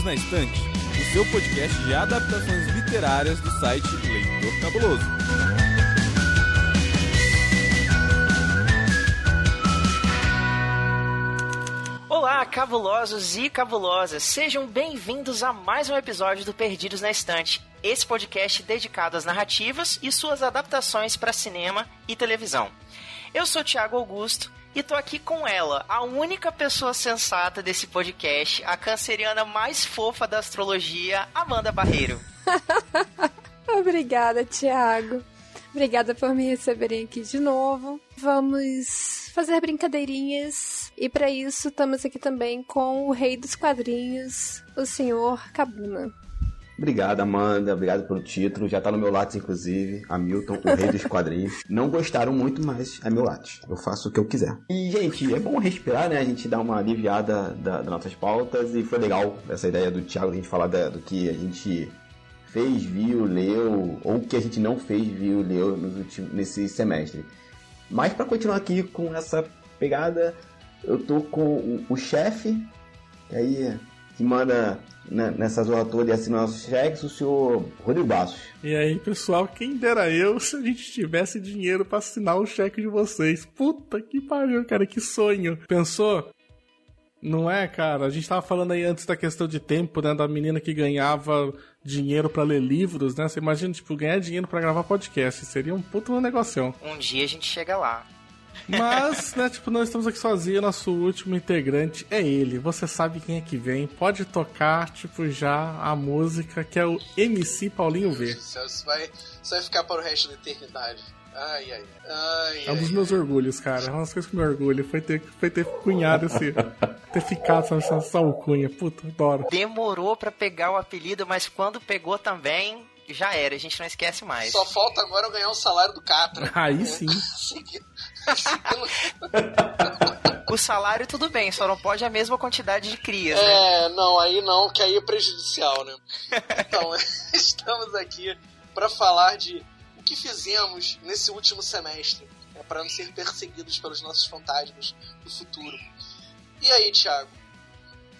Perdidos na Estante, o seu podcast de adaptações literárias do site Leitor Cabuloso. Olá, cabulosos e cabulosas! Sejam bem-vindos a mais um episódio do Perdidos na Estante, esse podcast dedicado às narrativas e suas adaptações para cinema e televisão. Eu sou Thiago Augusto e tô aqui com ela, a única pessoa sensata desse podcast, a canceriana mais fofa da astrologia, Amanda Barreiro. Obrigada, Thiago. Obrigada por me receberem aqui de novo. Vamos fazer brincadeirinhas e para isso estamos aqui também com o rei dos quadrinhos, o senhor Cabuna. Obrigado, Amanda. Obrigado pelo título. Já tá no meu látis, inclusive. Hamilton, o rei dos quadrinhos. Não gostaram muito, mas é meu látis. Eu faço o que eu quiser. E, gente, é bom respirar, né? A gente dá uma aliviada da, das nossas pautas. E foi legal essa ideia do Thiago, a gente falar da, do que a gente fez, viu, leu, ou que a gente não fez, viu, leu últimos, nesse semestre. Mas para continuar aqui com essa pegada, eu tô com o, o chefe, aí que manda nessa zona toda e assina nossos cheques, o senhor Rodrigo Bassos. E aí, pessoal, quem dera eu se a gente tivesse dinheiro para assinar o cheque de vocês. Puta que pariu, cara, que sonho. Pensou? Não é, cara? A gente tava falando aí antes da questão de tempo, né? Da menina que ganhava dinheiro para ler livros, né? Você imagina, tipo, ganhar dinheiro para gravar podcast. Seria um puto negócio. Um dia a gente chega lá. Mas, né, tipo, não estamos aqui sozinhos, nosso último integrante é ele. Você sabe quem é que vem. Pode tocar, tipo, já a música, que é o MC Paulinho V. Isso vai, isso vai ficar para o resto da eternidade. Ai, ai, ai. É um dos meus orgulhos, cara. É uma das coisas que me orgulho. Foi ter, foi ter cunhado esse. ter ficado essa, essa alcunha. Puta, adoro. Demorou para pegar o apelido, mas quando pegou também, já era, a gente não esquece mais. Só falta agora eu ganhar o salário do Catra. Aí sim. o salário tudo bem, só não pode a mesma quantidade de crias, é, né? É, não, aí não, que aí é prejudicial, né? Então, estamos aqui para falar de o que fizemos nesse último semestre, né, para não ser perseguidos pelos nossos fantasmas do futuro. E aí, Thiago?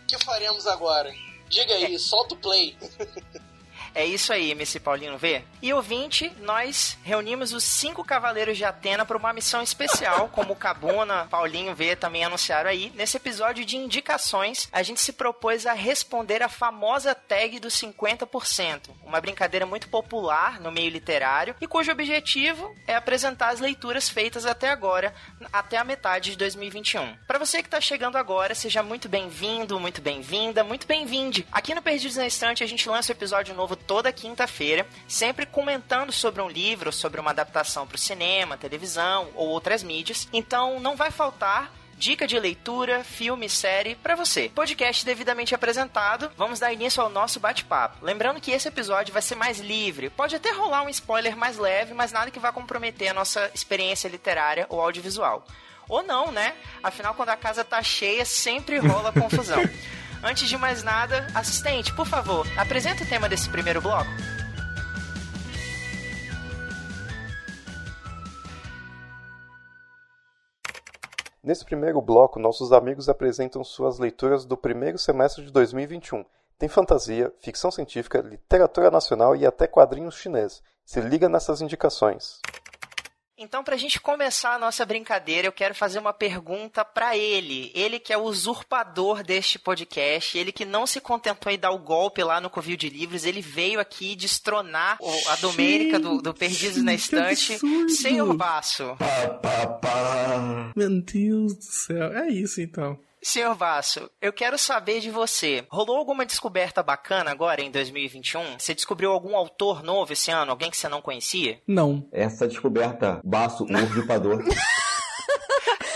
O que faremos agora? Diga aí, é. solta o play. É isso aí, MC Paulinho V. E ouvinte, nós reunimos os cinco cavaleiros de Atena para uma missão especial, como o Cabuna, Paulinho V também anunciaram aí. Nesse episódio de indicações, a gente se propôs a responder a famosa tag dos 50%, uma brincadeira muito popular no meio literário e cujo objetivo é apresentar as leituras feitas até agora, até a metade de 2021. Para você que está chegando agora, seja muito bem-vindo, muito bem-vinda, muito bem-vinde. Aqui no Perdidos na Estante a gente lança um episódio novo toda quinta-feira, sempre comentando sobre um livro, sobre uma adaptação para o cinema, televisão ou outras mídias. Então não vai faltar dica de leitura, filme, série para você. Podcast devidamente apresentado, vamos dar início ao nosso bate-papo. Lembrando que esse episódio vai ser mais livre, pode até rolar um spoiler mais leve, mas nada que vá comprometer a nossa experiência literária ou audiovisual. Ou não, né? Afinal, quando a casa tá cheia, sempre rola confusão. Antes de mais nada, assistente, por favor, apresenta o tema desse primeiro bloco. Nesse primeiro bloco, nossos amigos apresentam suas leituras do primeiro semestre de 2021. Tem fantasia, ficção científica, literatura nacional e até quadrinhos chineses. Se liga nessas indicações. Então, para a gente começar a nossa brincadeira, eu quero fazer uma pergunta para ele. Ele que é o usurpador deste podcast, ele que não se contentou em dar o golpe lá no Covil de Livros, ele veio aqui destronar a Domênica do, do Perdidos na Estante. Senhor Baço. Meu Deus do céu. É isso então. Senhor Basso, eu quero saber de você. Rolou alguma descoberta bacana agora em 2021? Você descobriu algum autor novo esse ano? Alguém que você não conhecia? Não. Essa descoberta, Basso, o usurpador.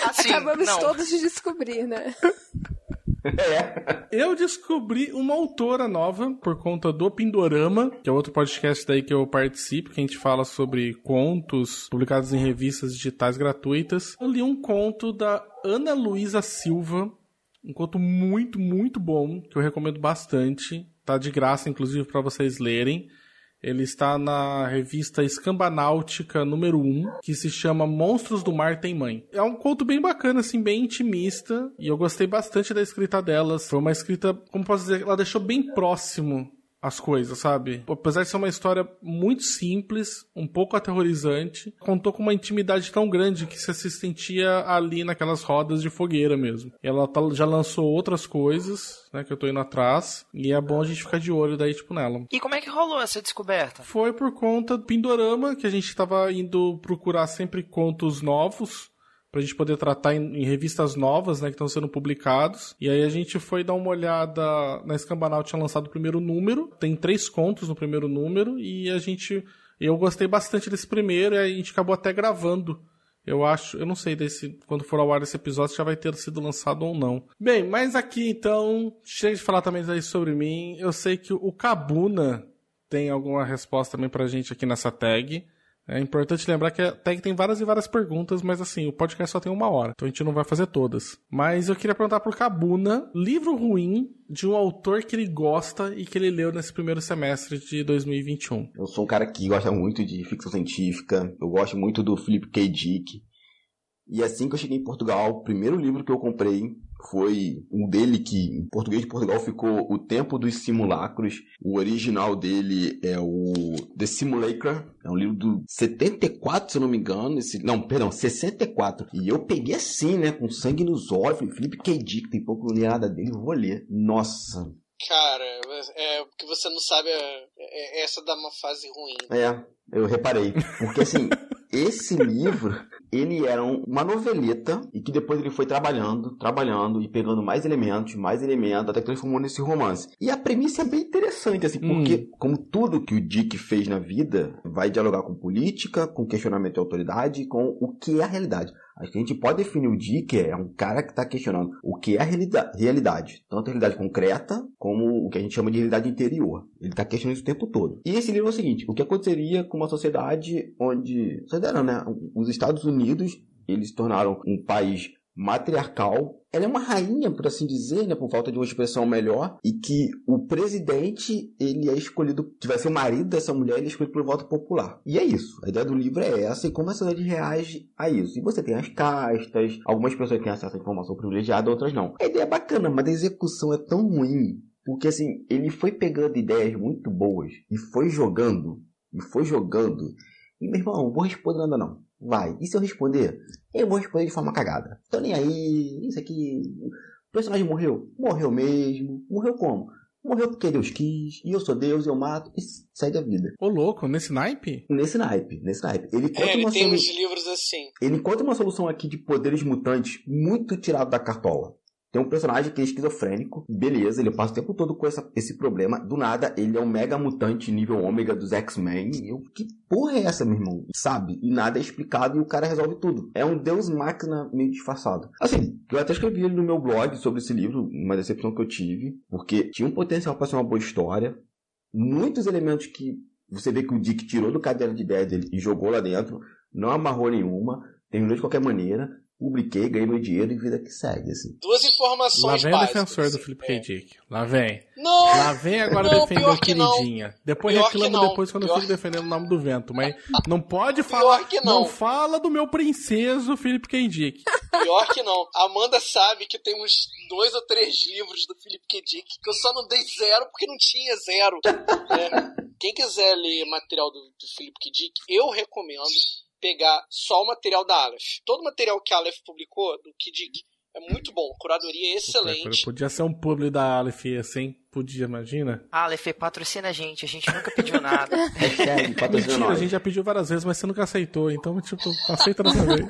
assim, Acabamos não. todos de descobrir, né? É. Eu descobri uma autora nova por conta do Pindorama, que é outro podcast daí que eu participo, que a gente fala sobre contos publicados em revistas digitais gratuitas. Eu li um conto da Ana Luísa Silva, um conto muito, muito bom, que eu recomendo bastante. Tá de graça, inclusive, para vocês lerem. Ele está na revista Escambanáutica número 1, que se chama Monstros do Mar Tem Mãe. É um conto bem bacana, assim, bem intimista, e eu gostei bastante da escrita delas. Foi uma escrita, como posso dizer, ela deixou bem próximo as coisas, sabe? Apesar de ser uma história muito simples, um pouco aterrorizante, contou com uma intimidade tão grande que você se sentia ali naquelas rodas de fogueira mesmo. Ela tá, já lançou outras coisas, né, que eu tô indo atrás, e é bom a gente ficar de olho daí, tipo, nela. E como é que rolou essa descoberta? Foi por conta do Pindorama, que a gente tava indo procurar sempre contos novos, pra gente poder tratar em, em, revistas novas, né, que estão sendo publicados. E aí a gente foi dar uma olhada na Escambanal tinha lançado o primeiro número, tem três contos no primeiro número e a gente eu gostei bastante desse primeiro e a gente acabou até gravando. Eu acho, eu não sei desse quando for ao ar esse episódio já vai ter sido lançado ou não. Bem, mas aqui então, chega de falar também aí sobre mim. Eu sei que o Kabuna tem alguma resposta também pra gente aqui nessa tag. É importante lembrar que a tag tem várias e várias perguntas, mas assim, o podcast só tem uma hora, então a gente não vai fazer todas. Mas eu queria perguntar pro Cabuna, livro ruim de um autor que ele gosta e que ele leu nesse primeiro semestre de 2021. Eu sou um cara que gosta muito de ficção científica, eu gosto muito do Philip K. Dick. E assim que eu cheguei em Portugal, o primeiro livro que eu comprei foi um dele que em português de Portugal ficou O Tempo dos Simulacros. O original dele é o The Simulacra, é um livro do 74, se eu não me engano. Esse, não, perdão, 64. E eu peguei assim, né, com sangue nos olhos. Falei, Felipe K. Dick, tem pouco não li nada dele, vou ler. Nossa. Cara, é, o que você não sabe é, é essa da uma fase ruim. É, eu reparei. Porque assim, esse livro ele era uma noveleta e que depois ele foi trabalhando, trabalhando e pegando mais elementos, mais elementos, até que transformou nesse romance. E a premissa é bem interessante, assim, porque, hum. como tudo que o Dick fez na vida, vai dialogar com política, com questionamento de autoridade, com o que é a realidade. A gente pode definir o Dick é um cara que está questionando o que é a realidade, tanto a realidade concreta como o que a gente chama de realidade interior. Ele está questionando isso o tempo todo. E esse livro é o seguinte: o que aconteceria com uma sociedade onde, sociedade não, né? Os Estados Unidos eles se tornaram um país matriarcal. Ela é uma rainha, por assim dizer, né, por falta de uma expressão melhor, e que o presidente, ele é escolhido, que vai ser o marido dessa mulher, ele é escolhido por voto popular. E é isso. A ideia do livro é essa, e como a sociedade reage a isso. E você tem as castas, algumas pessoas têm acesso à informação privilegiada, outras não. A ideia é bacana, mas a execução é tão ruim, porque assim, ele foi pegando ideias muito boas, e foi jogando, e foi jogando, e meu irmão, não vou responder nada não. Vai. E se eu responder? Eu vou responder de forma cagada. Tô nem aí, isso aqui. O personagem morreu? Morreu mesmo. Morreu como? Morreu porque Deus quis, e eu sou Deus, eu mato, e segue a vida. Ô louco, nesse naipe? Nesse naipe, nesse naipe. Ele conta é, ele uma tem solu... uns livros assim. Ele encontra uma solução aqui de poderes mutantes muito tirado da cartola. Tem um personagem que é esquizofrênico, beleza, ele passa o tempo todo com essa, esse problema. Do nada, ele é um mega mutante nível ômega dos X-Men. Eu, que porra é essa, meu irmão? Sabe? E nada é explicado e o cara resolve tudo. É um deus máquina meio disfarçado. Assim, eu até escrevi no meu blog sobre esse livro, uma decepção que eu tive, porque tinha um potencial para ser uma boa história. Muitos elementos que você vê que o Dick tirou do caderno de ideia dele e jogou lá dentro, não amarrou nenhuma, terminou de qualquer maneira publiquei, ganhei meu dinheiro e vida que segue, assim. Duas informações Lá vem básicas. o defensor do Felipe é. K. Dick. Lá vem. Não! Lá vem agora não, defender pior o que não. queridinha. Depois Pior que reclama não. depois quando Pior- eu fico defendendo o nome do vento. Mas não pode falar. que não. fala do meu princeso Felipe K. Dick. Pior que não. A Amanda sabe que tem uns dois ou três livros do Philip K. Dick que eu só não dei zero porque não tinha zero. É. Quem quiser ler material do, do Philip K. Dick, eu recomendo pegar só o material da Aleph. Todo o material que a Aleph publicou, do K. Dick, é muito bom. Curadoria excelente. Podia ser um publi da Aleph assim. Podia, imagina. Aleph, patrocina a gente, a gente nunca pediu nada. Patrocina Mentira, a nós. gente já pediu várias vezes, mas você nunca aceitou. Então, tipo, aceita dessa vez.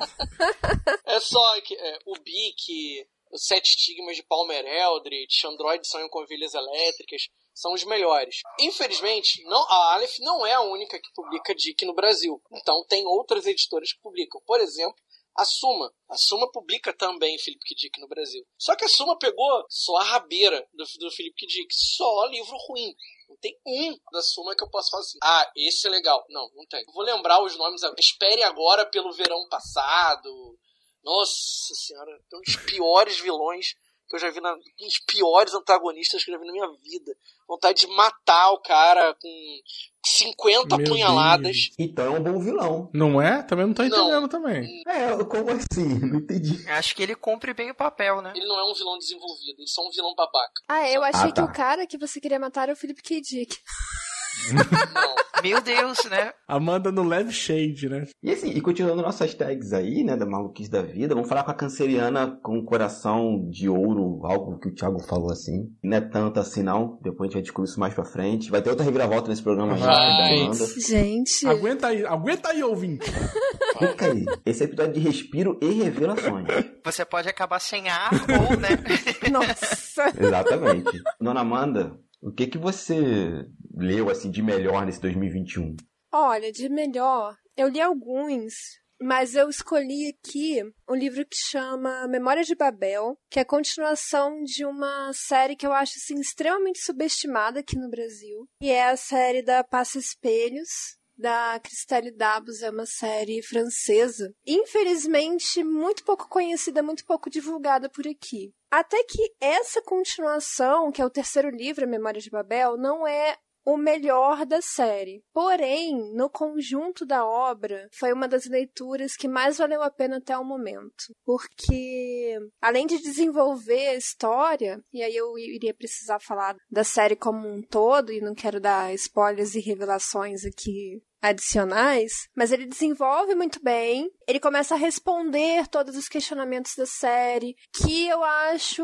É só que é, o Bic, os Sete Estigmas de Palmer Eldritch, Android Sonham com Ovelhas Elétricas, são os melhores. Infelizmente, não, a Aleph não é a única que publica Dick no Brasil. Então tem outras editoras que publicam. Por exemplo, a Suma. A Suma publica também Philip K. Dick no Brasil. Só que a Suma pegou só a rabeira do, do Philip. Dick. Só livro ruim. Não tem um da Suma que eu posso falar assim. Ah, esse é legal. Não, não tem. Vou lembrar os nomes. agora. Espere agora pelo verão passado. Nossa senhora, tem dos piores vilões que que eu já vi na, um dos piores antagonistas que eu já vi na minha vida. Vontade de matar o cara com 50 Meu apunhaladas. Então é um bom vilão. Não é? Também não tô Não. entendendo também. É, como assim? Não entendi. Acho que ele cumpre bem o papel, né? Ele não é um vilão desenvolvido, ele é só um vilão babaca. Ah, eu achei Ah, que tá. o cara que você queria matar era o Philip K. Dick. Meu Deus, né? Amanda no leve shade, né? E assim, e continuando nossas tags aí, né, da maluquice da vida, vamos falar com a canceriana com o coração de ouro, algo que o Thiago falou assim. Não é tanto assim não, depois a gente vai descobrir isso mais pra frente. Vai ter outra reviravolta nesse programa da Amanda. Gente. Aguenta aí, aguenta aí, ouvinte. Fica aí. Esse é episódio de respiro e revelações. Você pode acabar sem ar ou, né? Nossa. Exatamente. Dona Amanda, o que que você leu assim de melhor nesse 2021? Olha, de melhor, eu li alguns, mas eu escolhi aqui um livro que chama Memória de Babel, que é a continuação de uma série que eu acho assim, extremamente subestimada aqui no Brasil, e é a série da Passa Espelhos. Da Cristelle Dabos, é uma série francesa. Infelizmente, muito pouco conhecida, muito pouco divulgada por aqui. Até que essa continuação, que é o terceiro livro, A Memória de Babel, não é o melhor da série. Porém, no conjunto da obra, foi uma das leituras que mais valeu a pena até o momento. Porque, além de desenvolver a história, e aí eu iria precisar falar da série como um todo, e não quero dar spoilers e revelações aqui adicionais, mas ele desenvolve muito bem. Ele começa a responder todos os questionamentos da série, que eu acho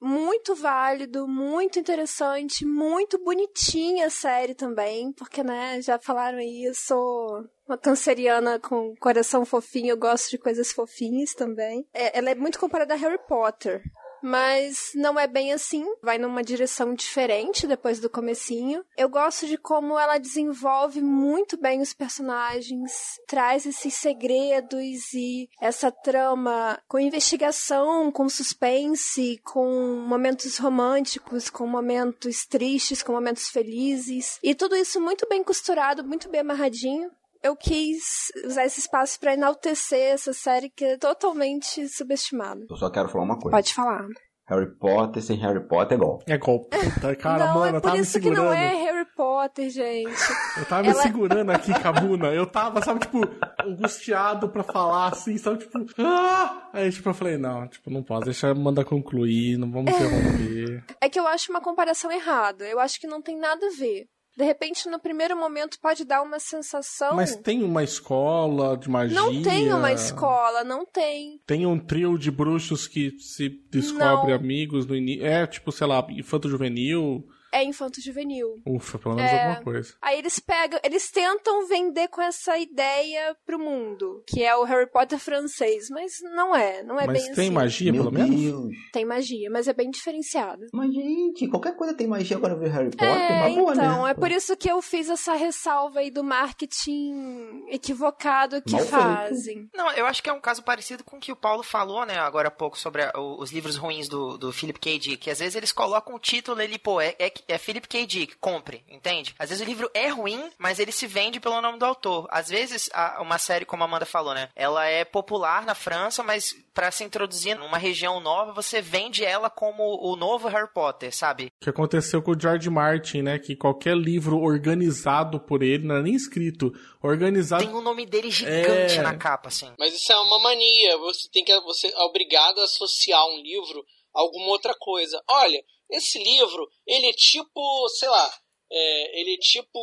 muito válido, muito interessante, muito bonitinha a série também, porque, né, já falaram aí, eu sou uma canceriana com coração fofinho, eu gosto de coisas fofinhas também. É, ela é muito comparada a Harry Potter. Mas não é bem assim, vai numa direção diferente depois do comecinho. Eu gosto de como ela desenvolve muito bem os personagens, traz esses segredos e essa trama com investigação, com suspense, com momentos românticos, com momentos tristes, com momentos felizes. E tudo isso muito bem costurado, muito bem amarradinho eu quis usar esse espaço para enaltecer essa série que é totalmente subestimada. Eu só quero falar uma coisa. Pode falar. Harry Potter sem Harry Potter é golpe. É golpe. Puta, Cara, não, mano, é eu por tava me isso que segurando. não é Harry Potter, gente. Eu tava me Ela- segurando aqui, Cabuna. Eu tava, sabe, tipo, angustiado pra falar assim, sabe, tipo, ah! Aí, tipo, eu falei, não, tipo, não posso, deixa a Amanda concluir, não vamos interromper. É que eu acho uma comparação errada. Eu acho que não tem nada a ver. De repente, no primeiro momento, pode dar uma sensação. Mas tem uma escola de magia. Não tem uma escola, não tem. Tem um trio de bruxos que se descobre Não. amigos no início. É, tipo, sei lá, infanto juvenil. É infanto juvenil. Ufa, pelo menos É. alguma coisa. Aí eles pegam, eles tentam vender com essa ideia pro mundo, que é o Harry Potter francês, mas não é, não é Mas bem tem assim. magia, Meu pelo menos? Deus. Tem magia, mas é bem diferenciada. Mas, gente, qualquer coisa tem magia agora ver Harry Potter. É, uma boa, então, né? é por isso que eu fiz essa ressalva aí do marketing equivocado que Mal feito. fazem. Não, eu acho que é um caso parecido com o que o Paulo falou, né, agora há pouco, sobre a- o- os livros ruins do, do Philip K. Dick. Que às vezes eles colocam o título ali, pô, é, é, é Philip K. Dick, compre, entende? Às vezes o livro é ruim, mas ele se vende pelo nome do autor. Às vezes, a- uma série, como a Amanda falou, né, ela é popular na França, mas pra se introduzir numa região nova, você vende ela como o novo Harry Potter, sabe? O que aconteceu com o George Martin, né? Que qualquer livro organizado por ele, não é nem escrito, organizado. Tem o nome dele gigante É. na capa, assim. Mas isso é uma mania. Você tem que você é obrigado a associar um livro a alguma outra coisa. Olha, esse livro, ele é tipo, sei lá, é, ele é tipo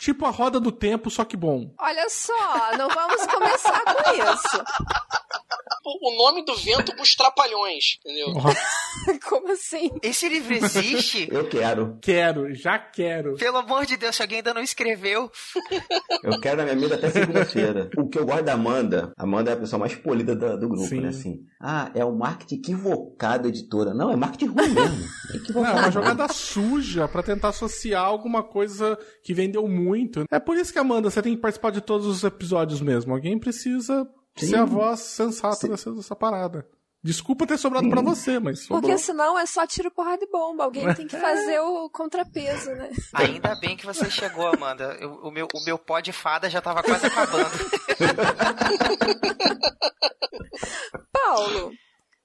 Tipo a roda do tempo, só que bom. Olha só, não vamos começar com isso. O nome do vento pros trapalhões, entendeu? Como assim? Esse livro existe? Eu quero. Quero, já quero. Pelo amor de Deus, se alguém ainda não escreveu. Eu quero na minha vida até segunda-feira. O que eu gosto da Amanda, a Amanda é a pessoa mais polida da- do, grupo, Sim. né? Assim, ah, é o marketing equivocado, editora. Não, é marketing ruim mesmo. É Não, é uma jogada suja pra tentar associar alguma coisa que vendeu muito. É por isso que, Amanda, você tem que participar de todos os episódios mesmo. Alguém precisa Sim. ser a voz sensata Sim. dessa, dessa parada. Desculpa ter sobrado pra você, mas sobrou. Porque senão é só tiro, porrada e bomba. Alguém tem que fazer o contrapeso, né? Ainda bem que você chegou, Amanda. Eu- o, meu, o meu pó de fada já tava quase acabando. Paulo,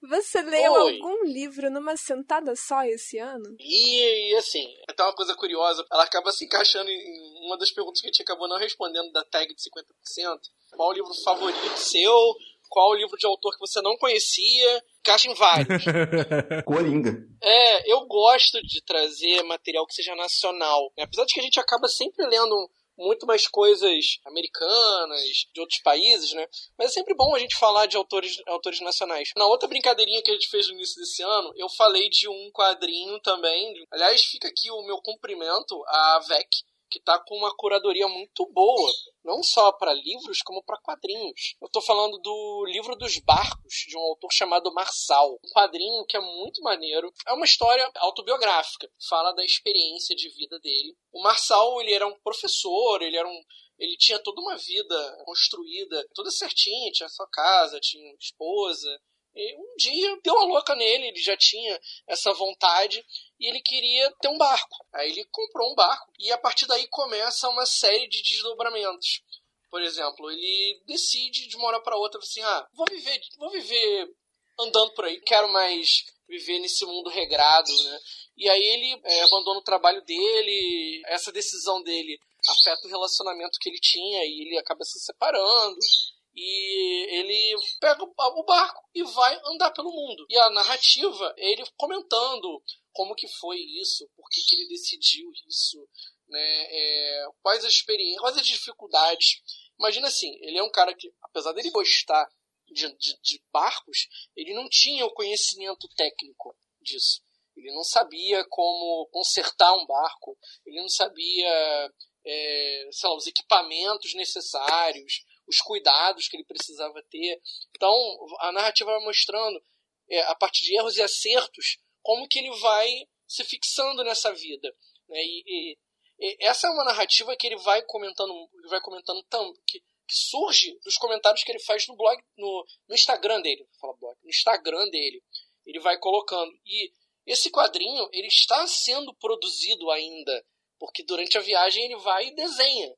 Você leu Oi. algum livro numa sentada só esse ano? E, e, assim, até uma coisa curiosa, ela acaba se encaixando em uma das perguntas que a gente acabou não respondendo da tag de 50%. Qual o livro favorito seu? Qual o livro de autor que você não conhecia? Encaixa em vários. Coringa. É, eu gosto de trazer material que seja nacional. né? Apesar de que a gente acaba sempre lendo muito mais coisas americanas, de outros países, né? Mas é sempre bom a gente falar de autores, autores nacionais. Na outra brincadeirinha que a gente fez no início desse ano, eu falei de um quadrinho também. Aliás, fica aqui o meu cumprimento à VEC, que tá com uma curadoria muito boa, não só para livros, como para quadrinhos. Eu tô falando do livro dos barcos, de um autor chamado Marçal. Um quadrinho que é muito maneiro. É uma história autobiográfica, fala da experiência de vida dele. O Marçal, ele era um professor, ele era um ele tinha toda uma vida construída, toda certinha, tinha sua casa, tinha esposa, e um dia deu uma louca nele, ele já tinha essa vontade e ele queria ter um barco. Aí ele comprou um barco e a partir daí começa uma série de desdobramentos. Por exemplo, ele decide de uma hora para outra assim: "Ah, vou viver, vou viver andando por aí, quero mais viver nesse mundo regrado, né?" E aí ele é, abandona o trabalho dele, essa decisão dele afeta o relacionamento que ele tinha e ele acaba se separando e ele pega o barco e vai andar pelo mundo. E a narrativa é ele comentando como que foi isso, por que, que ele decidiu isso, né, é, quais as experiências, quais as dificuldades. Imagina assim, ele é um cara que, apesar dele gostar de, de, de barcos, ele não tinha o conhecimento técnico disso. Ele não sabia como consertar um barco, ele não sabia, é, sei lá, os equipamentos necessários, os cuidados que ele precisava ter. Então, a narrativa vai mostrando, é, a partir de erros e acertos, como que ele vai se fixando nessa vida. Né? E, e, e, essa é uma narrativa que ele vai comentando, ele vai comentando tam, que, que surge dos comentários que ele faz no blog, no, no Instagram dele. Fala blog, no Instagram dele. Ele vai colocando. E esse quadrinho, ele está sendo produzido ainda, porque durante a viagem ele vai e desenha.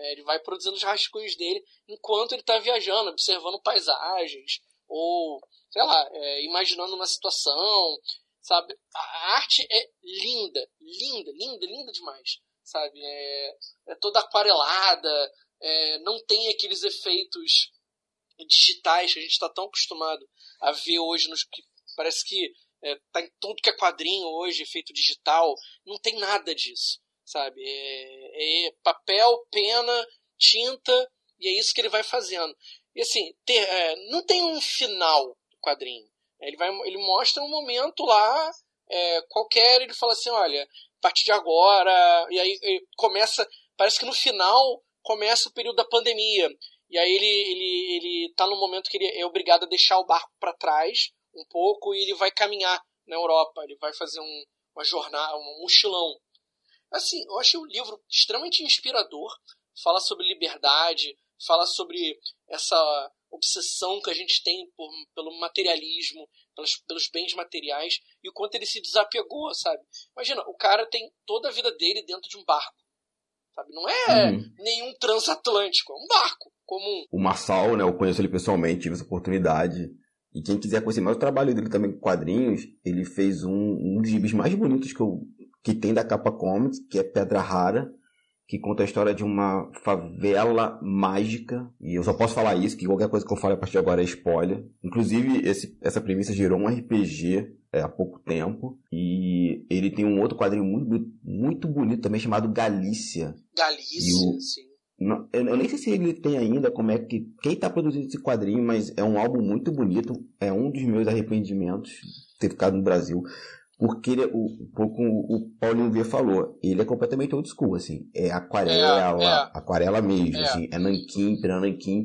Né? Ele vai produzindo os rascunhos dele enquanto ele está viajando, observando paisagens, ou, sei lá, é, imaginando uma situação, sabe? A arte é linda, linda, linda, linda demais, sabe? É, é toda aquarelada, é, não tem aqueles efeitos digitais que a gente está tão acostumado a ver hoje, nos que parece que é, tá em tudo que é quadrinho hoje, efeito digital, não tem nada disso sabe? É, é, papel, pena, tinta, e é isso que ele vai fazendo. E assim, ter, é, não tem um final do quadrinho. Ele, vai, ele mostra um momento lá, é, qualquer, ele fala assim, olha, a partir de agora, e aí começa, parece que no final começa o período da pandemia. E aí ele, ele, ele tá no momento que ele é obrigado a deixar o barco para trás um pouco e ele vai caminhar na Europa. Ele vai fazer um, uma jornada, um mochilão Assim, eu achei o livro extremamente inspirador. Fala sobre liberdade, fala sobre essa obsessão que a gente tem por, pelo materialismo, pelos, pelos bens materiais, e o quanto ele se desapegou, sabe? Imagina, o cara tem toda a vida dele dentro de um barco. Sabe? Não é hum. nenhum transatlântico, é um barco comum. O Marçal, né? Eu conheço ele pessoalmente, tive essa oportunidade. E quem quiser conhecer mais o trabalho dele também com quadrinhos, ele fez um, um dos gibis mais bonitos que eu que tem da capa comics, que é Pedra Rara, que conta a história de uma favela mágica. E eu só posso falar isso, que qualquer coisa que eu fale a partir de agora é spoiler. Inclusive, esse, essa premissa gerou um RPG é, há pouco tempo. E ele tem um outro quadrinho muito, muito bonito também, chamado Galícia. Galícia, o, sim. Não, eu, eu nem sei se ele tem ainda como é que. Quem está produzindo esse quadrinho, mas é um álbum muito bonito. É um dos meus arrependimentos ter ficado no Brasil. Porque ele, o, como o Paulinho V falou, ele é completamente old school, assim. É aquarela, é, é. aquarela mesmo, é. assim. É nanquim, pirananquim.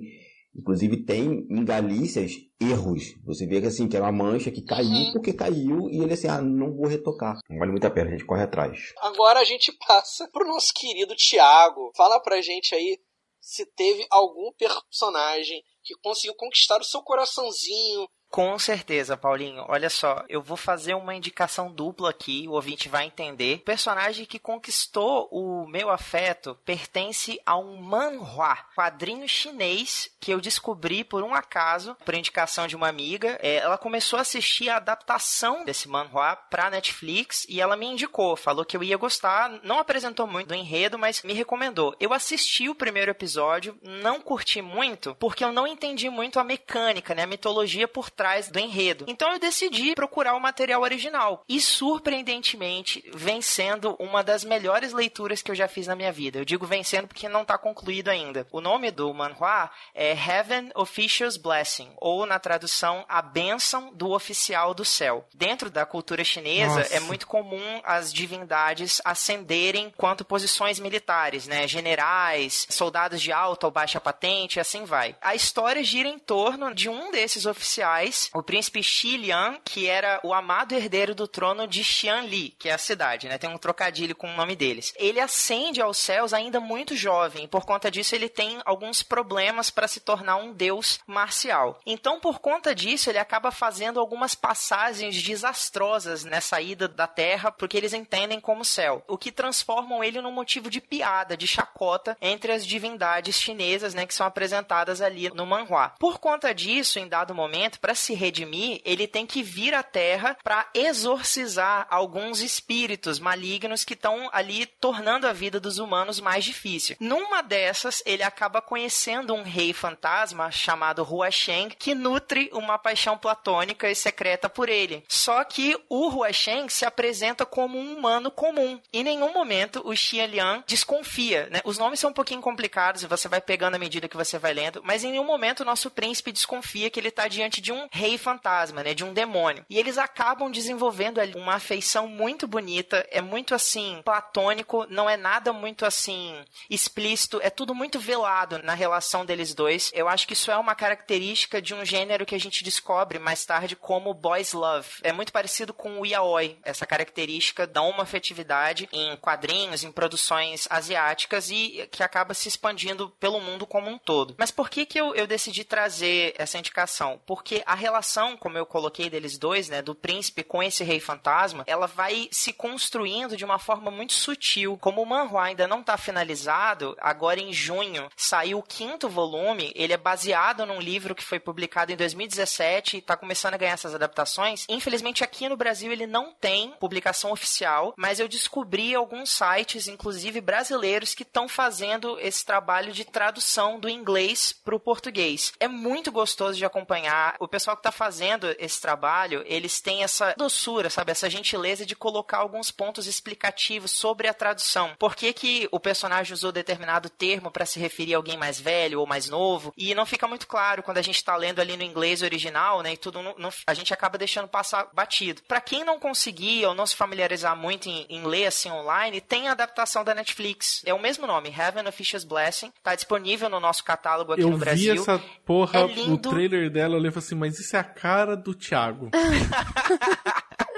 Inclusive tem em Galícias erros. Você vê que assim, que é uma mancha que caiu uhum. porque caiu e ele assim, ah, não vou retocar. Não vale muito a pena, a gente corre atrás. Agora a gente passa pro nosso querido Thiago. Fala pra gente aí se teve algum personagem que conseguiu conquistar o seu coraçãozinho, Com certeza, Paulinho. Olha só, eu vou fazer uma indicação dupla aqui, o ouvinte vai entender. O personagem que conquistou o meu afeto pertence a um manhua, quadrinho chinês que eu descobri por um acaso, por indicação de uma amiga. É, ela começou a assistir a adaptação desse manhua pra Netflix e ela me indicou, falou que eu ia gostar, não apresentou muito do enredo, mas me recomendou. Eu assisti o primeiro episódio, não curti muito, porque eu não entendi muito a mecânica, né, a mitologia por trás do enredo. Então eu decidi procurar o material original e surpreendentemente vem sendo uma das melhores leituras que eu já fiz na minha vida. Eu digo vencendo porque não está concluído ainda. O nome do manhua é Heaven Official's Blessing, ou na tradução A Bênção do Oficial do Céu. Dentro da cultura chinesa Nossa. é muito comum as divindades ascenderem quanto posições militares, né? Generais, soldados de alta ou baixa patente, assim vai. A história gira em torno de um desses oficiais, o príncipe Xi Liang, que era o amado herdeiro do trono de Xianli, que é a cidade, né? Tem um trocadilho com o nome deles. Ele ascende aos céus ainda muito jovem, por conta disso ele tem alguns problemas para se tornar um deus marcial. Então, por conta disso, ele acaba fazendo algumas passagens desastrosas nessa ida da Terra, porque eles entendem como céu, o que transformam ele num motivo de piada, de chacota entre as divindades chinesas, né, que são apresentadas ali no manhua. Por conta disso, em dado momento, para se redimir, ele tem que vir à Terra para exorcizar alguns espíritos malignos que estão ali tornando a vida dos humanos mais difícil. Numa dessas, ele acaba conhecendo um rei fantasma chamado Hua Sheng, que nutre uma paixão platônica e secreta por ele. Só que o Hua Sheng se apresenta como um humano comum. Em nenhum momento o Xia Liang desconfia, né? Os nomes são um pouquinho complicados e você vai pegando à medida que você vai lendo, mas em nenhum momento o nosso príncipe desconfia que ele está diante de um rei fantasma, né? De um demônio. E eles acabam desenvolvendo ali uma afeição muito bonita, é muito assim platônico, não é nada muito assim explícito, é tudo muito velado na relação deles dois. Eu acho que isso é uma característica de um gênero que a gente descobre mais tarde como boys love. É muito parecido com o yaoi, essa característica da homoafetividade em quadrinhos, em produções asiáticas e que acaba se expandindo pelo mundo como um todo. Mas por que que eu, eu decidi trazer essa indicação? Porque a relação, como eu coloquei deles dois, né, do príncipe com esse rei fantasma, ela vai se construindo de uma forma muito sutil. Como o manhua ainda não está finalizado, agora em junho saiu o quinto volume, ele é baseado num livro que foi publicado em 2017 e está começando a ganhar essas adaptações. Infelizmente aqui no Brasil ele não tem publicação oficial, mas eu descobri alguns sites, inclusive brasileiros, que estão fazendo esse trabalho de tradução do inglês para o português. É muito gostoso de acompanhar. O pessoal que está fazendo esse trabalho, eles têm essa doçura, sabe? Essa gentileza de colocar alguns pontos explicativos sobre a tradução. Por que, que o personagem usou determinado termo para se referir a alguém mais velho ou mais novo? E não fica muito claro quando a gente está lendo ali no inglês original, né? E tudo não- não- a gente acaba deixando passar batido. Para quem não conseguir ou não se familiarizar muito em, em ler assim online, tem a adaptação da Netflix. É o mesmo nome, Heaven Official's Blessing. Tá disponível no nosso catálogo aqui Eu no vi Brasil. essa porra, É o trailer dela, eu falei assim, mas isso é a cara do Thiago.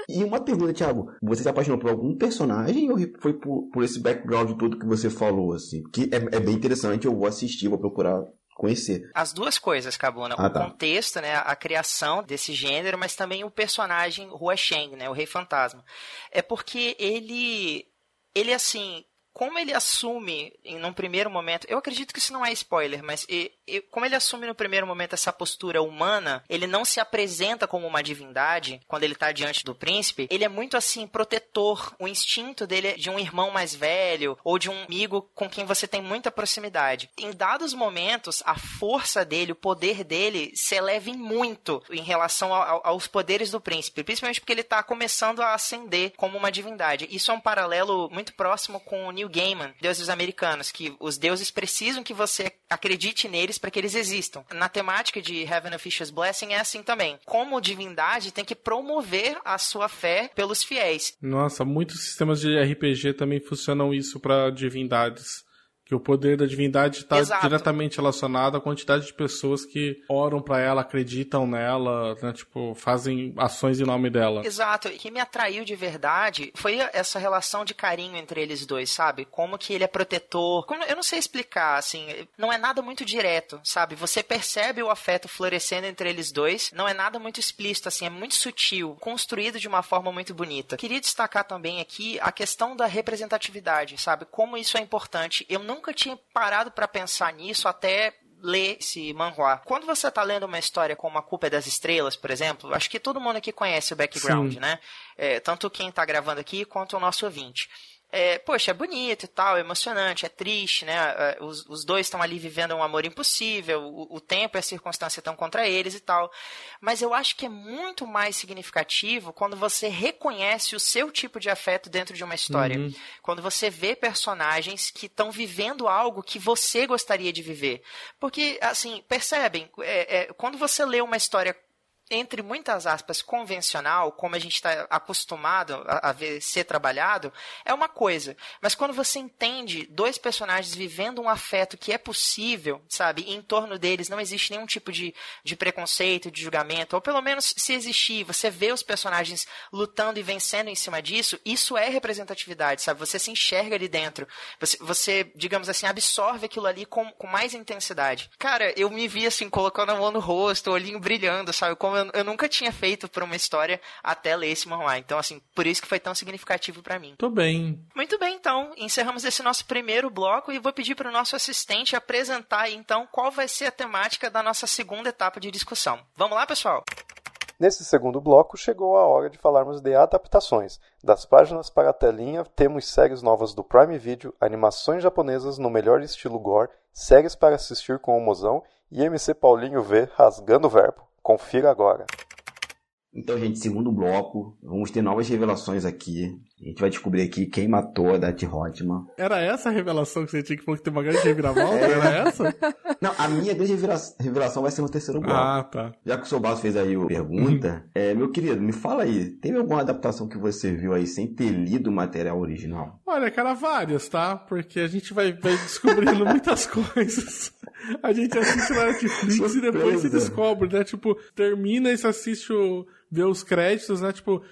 E uma pergunta, Thiago. Você se apaixonou por algum personagem ou foi por, por esse background todo que você falou, assim? Que é, é bem interessante, eu vou assistir, vou procurar conhecer. As duas coisas, Cabuna. Ah, o tá. contexto, né, a criação desse gênero, mas também o personagem Hua Sheng, né, o Rei Fantasma. É porque ele, ele assim, como ele assume em num primeiro momento, eu acredito que isso não é spoiler, mas e- e- como ele assume no primeiro momento essa postura humana, ele não se apresenta como uma divindade quando ele está diante do príncipe, ele é muito assim protetor, o instinto dele é de um irmão mais velho ou de um amigo com quem você tem muita proximidade. Em dados momentos, a força dele, o poder dele se eleva em muito em relação ao- ao- aos poderes do príncipe, principalmente porque ele está começando a ascender como uma divindade. Isso é um paralelo muito próximo com o Neil Gaiman, Deuses Americanos, que os deuses precisam que você acredite neles para que eles existam. Na temática de Heaven Official's Blessing é assim também. Como divindade, tem que promover a sua fé pelos fiéis. Nossa, muitos sistemas de RPG também funcionam isso pra divindades. Que o poder da divindade está diretamente relacionado à quantidade de pessoas que oram pra ela, acreditam nela, né? Tipo, fazem ações em nome dela. Exato. E que me atraiu de verdade foi essa relação de carinho entre eles dois, sabe? Como que ele é protetor. Como- eu não sei explicar, assim, não é nada muito direto, sabe? Você percebe o afeto florescendo entre eles dois, não é nada muito explícito, assim, é muito sutil, construído de uma forma muito bonita. Queria destacar também aqui a questão da representatividade, sabe? Como isso é importante. Eu nunca tinha parado pra pensar nisso até ler esse manhua. Quando você tá lendo uma história como A Culpa é das Estrelas, por exemplo, acho que todo mundo aqui conhece o background, Sim. né? É, tanto quem tá gravando aqui quanto o nosso ouvinte. É, poxa, é bonito e tal, é emocionante, é triste, né? É, Os, os dois estão ali vivendo um amor impossível, o, o tempo e a circunstância estão contra eles e tal. Mas eu acho que é muito mais significativo quando você reconhece o seu tipo de afeto dentro de uma história. Uhum. Quando você vê personagens que estão vivendo algo que você gostaria de viver. Porque, assim, percebem, é, é, quando você lê uma história entre muitas aspas, convencional, como a gente está acostumado a, a ver ser trabalhado, é uma coisa. Mas quando você entende dois personagens vivendo um afeto que é possível, sabe, e em torno deles não existe nenhum tipo de, de preconceito, de julgamento, ou pelo menos se existir, você vê os personagens lutando e vencendo em cima disso, isso é representatividade, sabe? Você se enxerga ali dentro. Você, você digamos assim, absorve aquilo ali com, com mais intensidade. Cara, eu me vi assim, colocando a mão no rosto, o olhinho brilhando, sabe? Como eu, eu nunca tinha feito por uma história até ler esse manhwa. Então, assim, por isso que foi tão significativo pra mim. Tô bem. Muito bem, então, encerramos esse nosso primeiro bloco e vou pedir para o nosso assistente apresentar aí, então qual vai ser a temática da nossa segunda etapa de discussão. Vamos lá, pessoal? Nesse segundo bloco, chegou a hora de falarmos de adaptações. Das páginas para a telinha, temos séries novas do Prime Video, animações japonesas no melhor estilo gore, séries para assistir com o mozão e MC Paulinho V rasgando o verbo. Confira agora. Então, gente, segundo bloco, vamos ter novas revelações aqui. A gente vai descobrir aqui quem matou a Dati Hotman. Era essa a revelação que você tinha que falou que tem uma grande reviravolta? É. Era essa? Não, a minha grande revela- revelação vai ser no terceiro bloco. Ah, tá. Já que o Sobato fez aí a pergunta, é, meu querido, me fala aí, teve alguma adaptação que você viu aí sem ter lido o material original? Olha, cara, várias, tá? Porque a gente vai, vai descobrindo muitas coisas. A gente assiste na Netflix e depois se Surpresa. descobre, né? Tipo, termina e se assiste o. vê os créditos, né? Tipo,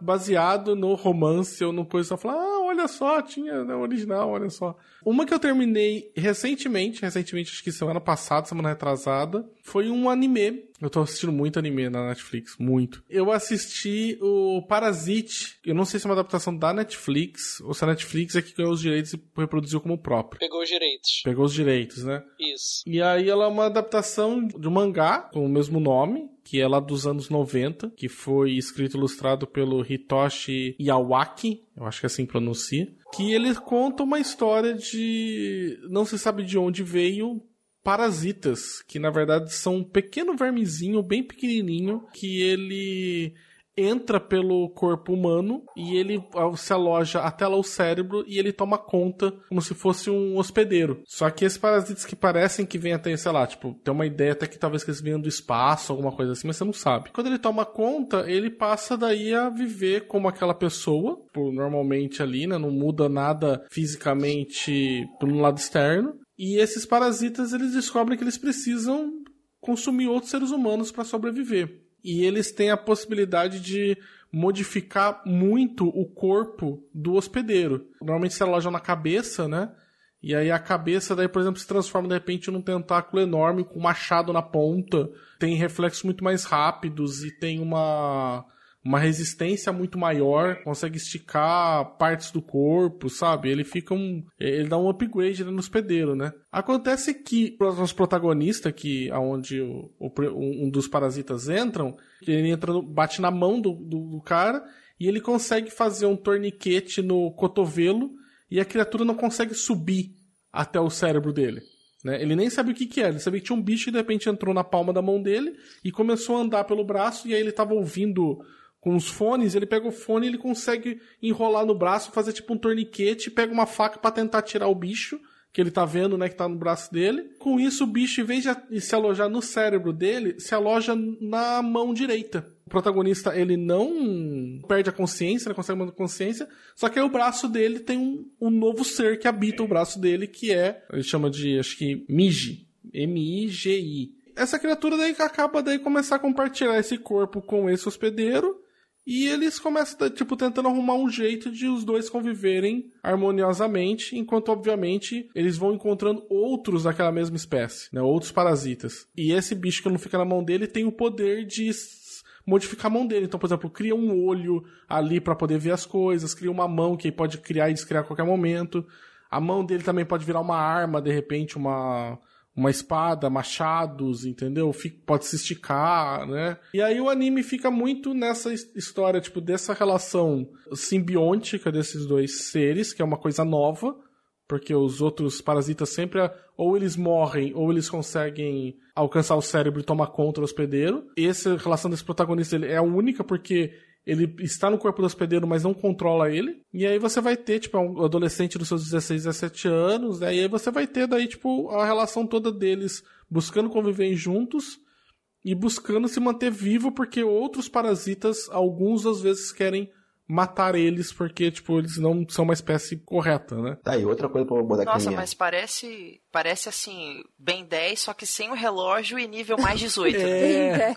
baseado no romance ou no coisa só fala, ah, olha só, tinha no original, olha só. Uma que eu terminei recentemente, recentemente, acho que semana passada, semana retrasada, foi um anime. Eu tô assistindo muito anime na Netflix, muito. Eu assisti o Parasite, eu não sei se é uma adaptação da Netflix, ou se a Netflix é que ganhou os direitos e reproduziu como próprio. Pegou os direitos. Pegou os direitos, né? Isso. E aí ela é uma adaptação de um mangá com o mesmo nome, que é lá dos anos 90, que foi escrito e ilustrado pelo Hitoshi Yawaki, eu acho que é assim que pronuncia, que ele conta uma história de não se sabe de onde veio parasitas, que na verdade são um pequeno vermezinho bem pequenininho que ele entra pelo corpo humano e ele se aloja até lá o cérebro e ele toma conta como se fosse um hospedeiro. Só que esses parasitas que parecem que vêm até, sei lá, tipo, tem uma ideia até que talvez que eles venham do espaço, alguma coisa assim, mas você não sabe. Quando ele toma conta, ele passa daí a viver como aquela pessoa, por- normalmente ali, né? Não muda nada fisicamente pelo lado externo. E esses parasitas, eles descobrem que eles precisam consumir outros seres humanos para sobreviver. E eles têm a possibilidade de modificar muito o corpo do hospedeiro. Normalmente se alojam na cabeça, né? E aí a cabeça, daí, por exemplo, se transforma de repente num tentáculo enorme com um machado na ponta. Tem reflexos muito mais rápidos e tem uma, uma resistência muito maior. Consegue esticar partes do corpo, sabe? Ele fica um. Ele dá um upgrade no hospedeiro, né? Acontece que o nosso protagonista, que aonde o, o um dos parasitas entram, ele entra, bate na mão do, do, do cara e ele consegue fazer um torniquete no cotovelo e a criatura não consegue subir até o cérebro dele. Né? Ele nem sabia o que, que era. Ele sabia que tinha um bicho e de repente entrou na palma da mão dele e começou a andar pelo braço. E aí ele tava ouvindo com os fones. Ele pega o fone e ele consegue enrolar no braço, fazer tipo um torniquete, pega uma faca para tentar tirar o bicho que ele tá vendo, né, que tá no braço dele. Com isso, o bicho, em vez de se alojar no cérebro dele, se aloja na mão direita O protagonista, ele não perde a consciência, ele consegue manter a consciência, só que aí o braço dele tem um, um novo ser que habita o braço dele, que é, ele chama de, acho que, Miji. M-I-G-I. Essa criatura daí acaba daí começar a compartilhar esse corpo com esse hospedeiro, e eles começam, tipo, tentando arrumar um jeito de os dois conviverem harmoniosamente, enquanto, obviamente, eles vão encontrando outros daquela mesma espécie, né? Outros parasitas. E esse bicho que não fica na mão dele tem o poder de modificar a mão dele. Então, por exemplo, cria um olho ali para poder ver as coisas, cria uma mão que ele pode criar e descriar a qualquer momento. A mão dele também pode virar uma arma, de repente, uma uma espada, machados, entendeu? Pode se esticar, né? E aí o anime fica muito nessa história, tipo, dessa relação simbiótica desses dois seres, que é uma coisa nova, porque os outros parasitas sempre ou eles morrem ou eles conseguem alcançar o cérebro e tomar conta do hospedeiro. Essa relação desse protagonista é a única porque ele está no corpo do hospedeiro, mas não controla ele. E aí você vai ter, tipo, um adolescente dos seus 16, 17 anos, né? E aí você vai ter daí, tipo, a relação toda deles buscando conviver juntos e buscando se manter vivo, porque outros parasitas, alguns às vezes querem matar eles porque, tipo, eles não são uma espécie correta, né? Tá, e outra coisa pra botar aqui Nossa, mas parece, parece assim, bem 10, só que sem o relógio e nível mais 18. é...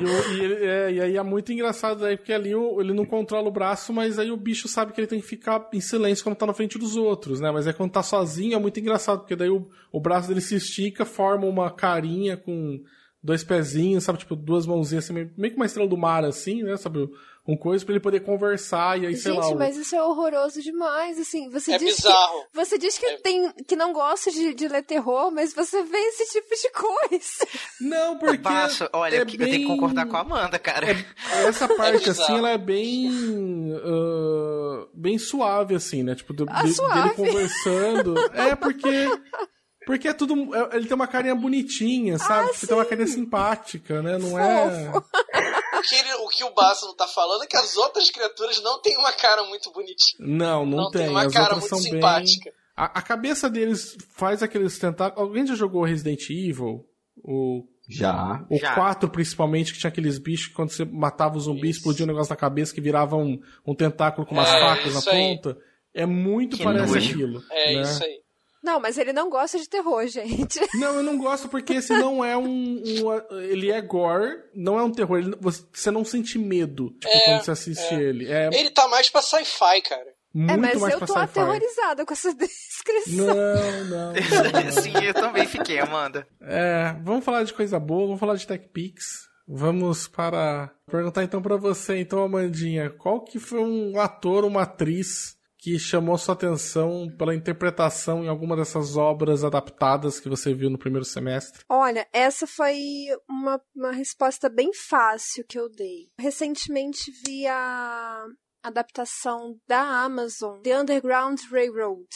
E, o, e, ele, é, e, aí é muito engraçado aí, porque ali o, ele não controla o braço, mas aí o bicho sabe que ele tem que ficar em silêncio quando tá na frente dos outros, né? Mas aí quando tá sozinho é muito engraçado, porque daí o, o braço dele se estica, forma uma carinha com dois pezinhos, sabe? Tipo, duas mãozinhas assim, meio, meio que uma estrela do mar, assim, né? Sabe? Com coisa para ele poder conversar e aí, Gente, sei lá. Gente, mas isso é horroroso demais, assim. Você é diz bizarro. Que, você diz que, é... tem, que não gosta de, de ler terror, mas você vê esse tipo de coisa. Não, porque. Baixo. Olha, é eu, bem... eu tenho que concordar com a Amanda, cara. É, essa parte, é assim, ela é bem. Uh, bem suave, assim, né? Tipo, de, ah, de, suave. dele conversando. é, porque. Porque é tudo. Ele tem uma carinha bonitinha, sabe? Ah, tipo, tem uma carinha simpática, né? Não é. O que, ele, o que o Bássalo tá falando é que as outras criaturas não têm uma cara muito bonitinha. Não, não, não tem. tem uma as cara outras muito são simpática. Bem... A, a, cabeça deles faz aqueles tentáculos. Alguém já jogou Resident Evil? O, já. O já. 4, principalmente, que tinha aqueles bichos que quando você matava o zumbi, isso. explodia um negócio na cabeça que virava um, um tentáculo com umas é, facas na aí. ponta. É muito Que parece nojo. aquilo. É né? isso aí. Não, mas ele não gosta de terror, gente. Não, eu não gosto porque esse não é um, um- Ele é gore, não é um terror. ele- você não sente medo tipo, É, quando você assiste é. ele. É Ele tá mais pra sci-fi, cara. muito é, mas mais eu tô aterrorizada com essa descrição. Não, não, não. Sim, eu também fiquei, Amanda. É, vamos falar de coisa boa, vamos falar de Tech Pix. Vamos para perguntar então pra você, então, Amandinha, qual que foi um ator, uma atriz que chamou sua atenção pela interpretação em alguma dessas obras adaptadas que você viu no primeiro semestre? Olha, essa foi uma, uma resposta bem fácil que eu dei. Recentemente vi a adaptação da Amazon, The Underground Railroad,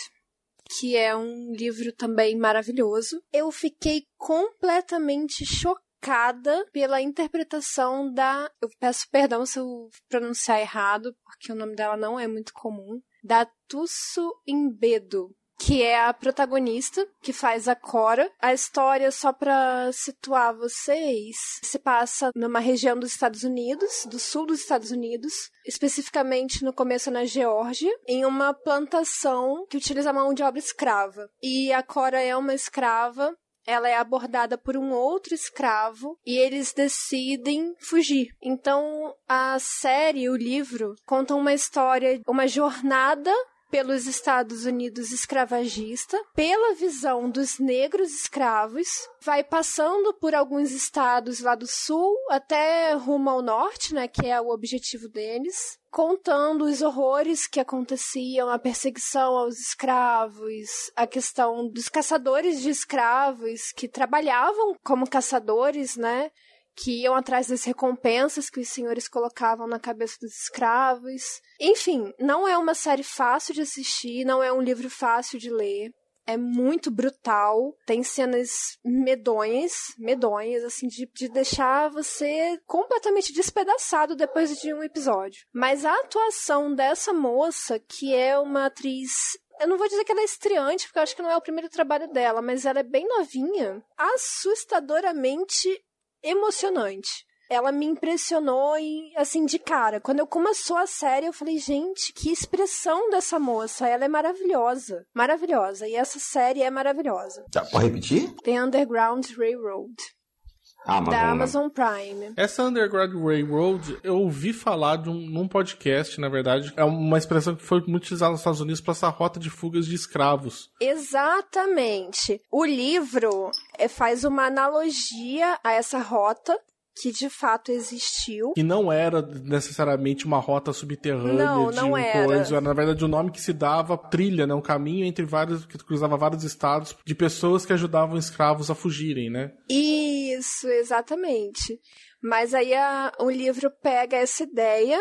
que é um livro também maravilhoso. Eu fiquei completamente chocada pela interpretação da. Eu peço perdão se eu pronunciar errado, porque o nome dela não é muito comum. Da Tusso Imbedo, que é a protagonista, que faz a Cora. A história, só pra situar vocês, se passa numa região dos Estados Unidos, do sul dos Estados Unidos, especificamente no começo na Geórgia, em uma plantação que utiliza mão de obra escrava. E a Cora é uma escrava ela é abordada por um outro escravo e eles decidem fugir. Então, a série, o livro, conta uma história, uma jornada pelos Estados Unidos escravagista, pela visão dos negros escravos, vai passando por alguns estados lá do sul até rumo ao norte, né, que é o objetivo deles, contando os horrores que aconteciam, a perseguição aos escravos, a questão dos caçadores de escravos que trabalhavam como caçadores, né? Que iam atrás das recompensas que os senhores colocavam na cabeça dos escravos. Enfim, não é uma série fácil de assistir, não é um livro fácil de ler. É muito brutal, tem cenas medonhas, medonhas, assim, de, de deixar você completamente despedaçado depois de um episódio. Mas a atuação dessa moça, que é uma atriz eu não vou dizer que ela é estreante, porque eu acho que não é o primeiro trabalho dela, mas ela é bem novinha, assustadoramente emocionante. ela me impressionou e, assim, de cara. Quando eu começou a série, eu falei, gente, que expressão dessa moça. Ela é maravilhosa. Maravilhosa. E essa série é maravilhosa. Já, pode repetir? The Underground Railroad. Amazon. da né? Amazon Prime. Essa Underground Railroad, eu ouvi falar de um, num podcast, na verdade. É uma expressão que foi muito utilizada nos Estados Unidos para essa rota de fugas de escravos. Exatamente. O livro eh, faz uma analogia a essa rota que de fato existiu. Que não era necessariamente uma rota subterrânea Não, de não um era. coisa. Na verdade, o nome que se dava trilha, né? Um caminho entre vários, que cruzava vários estados de pessoas que ajudavam escravos a fugirem, né? Isso, exatamente. Mas aí a- o livro pega essa ideia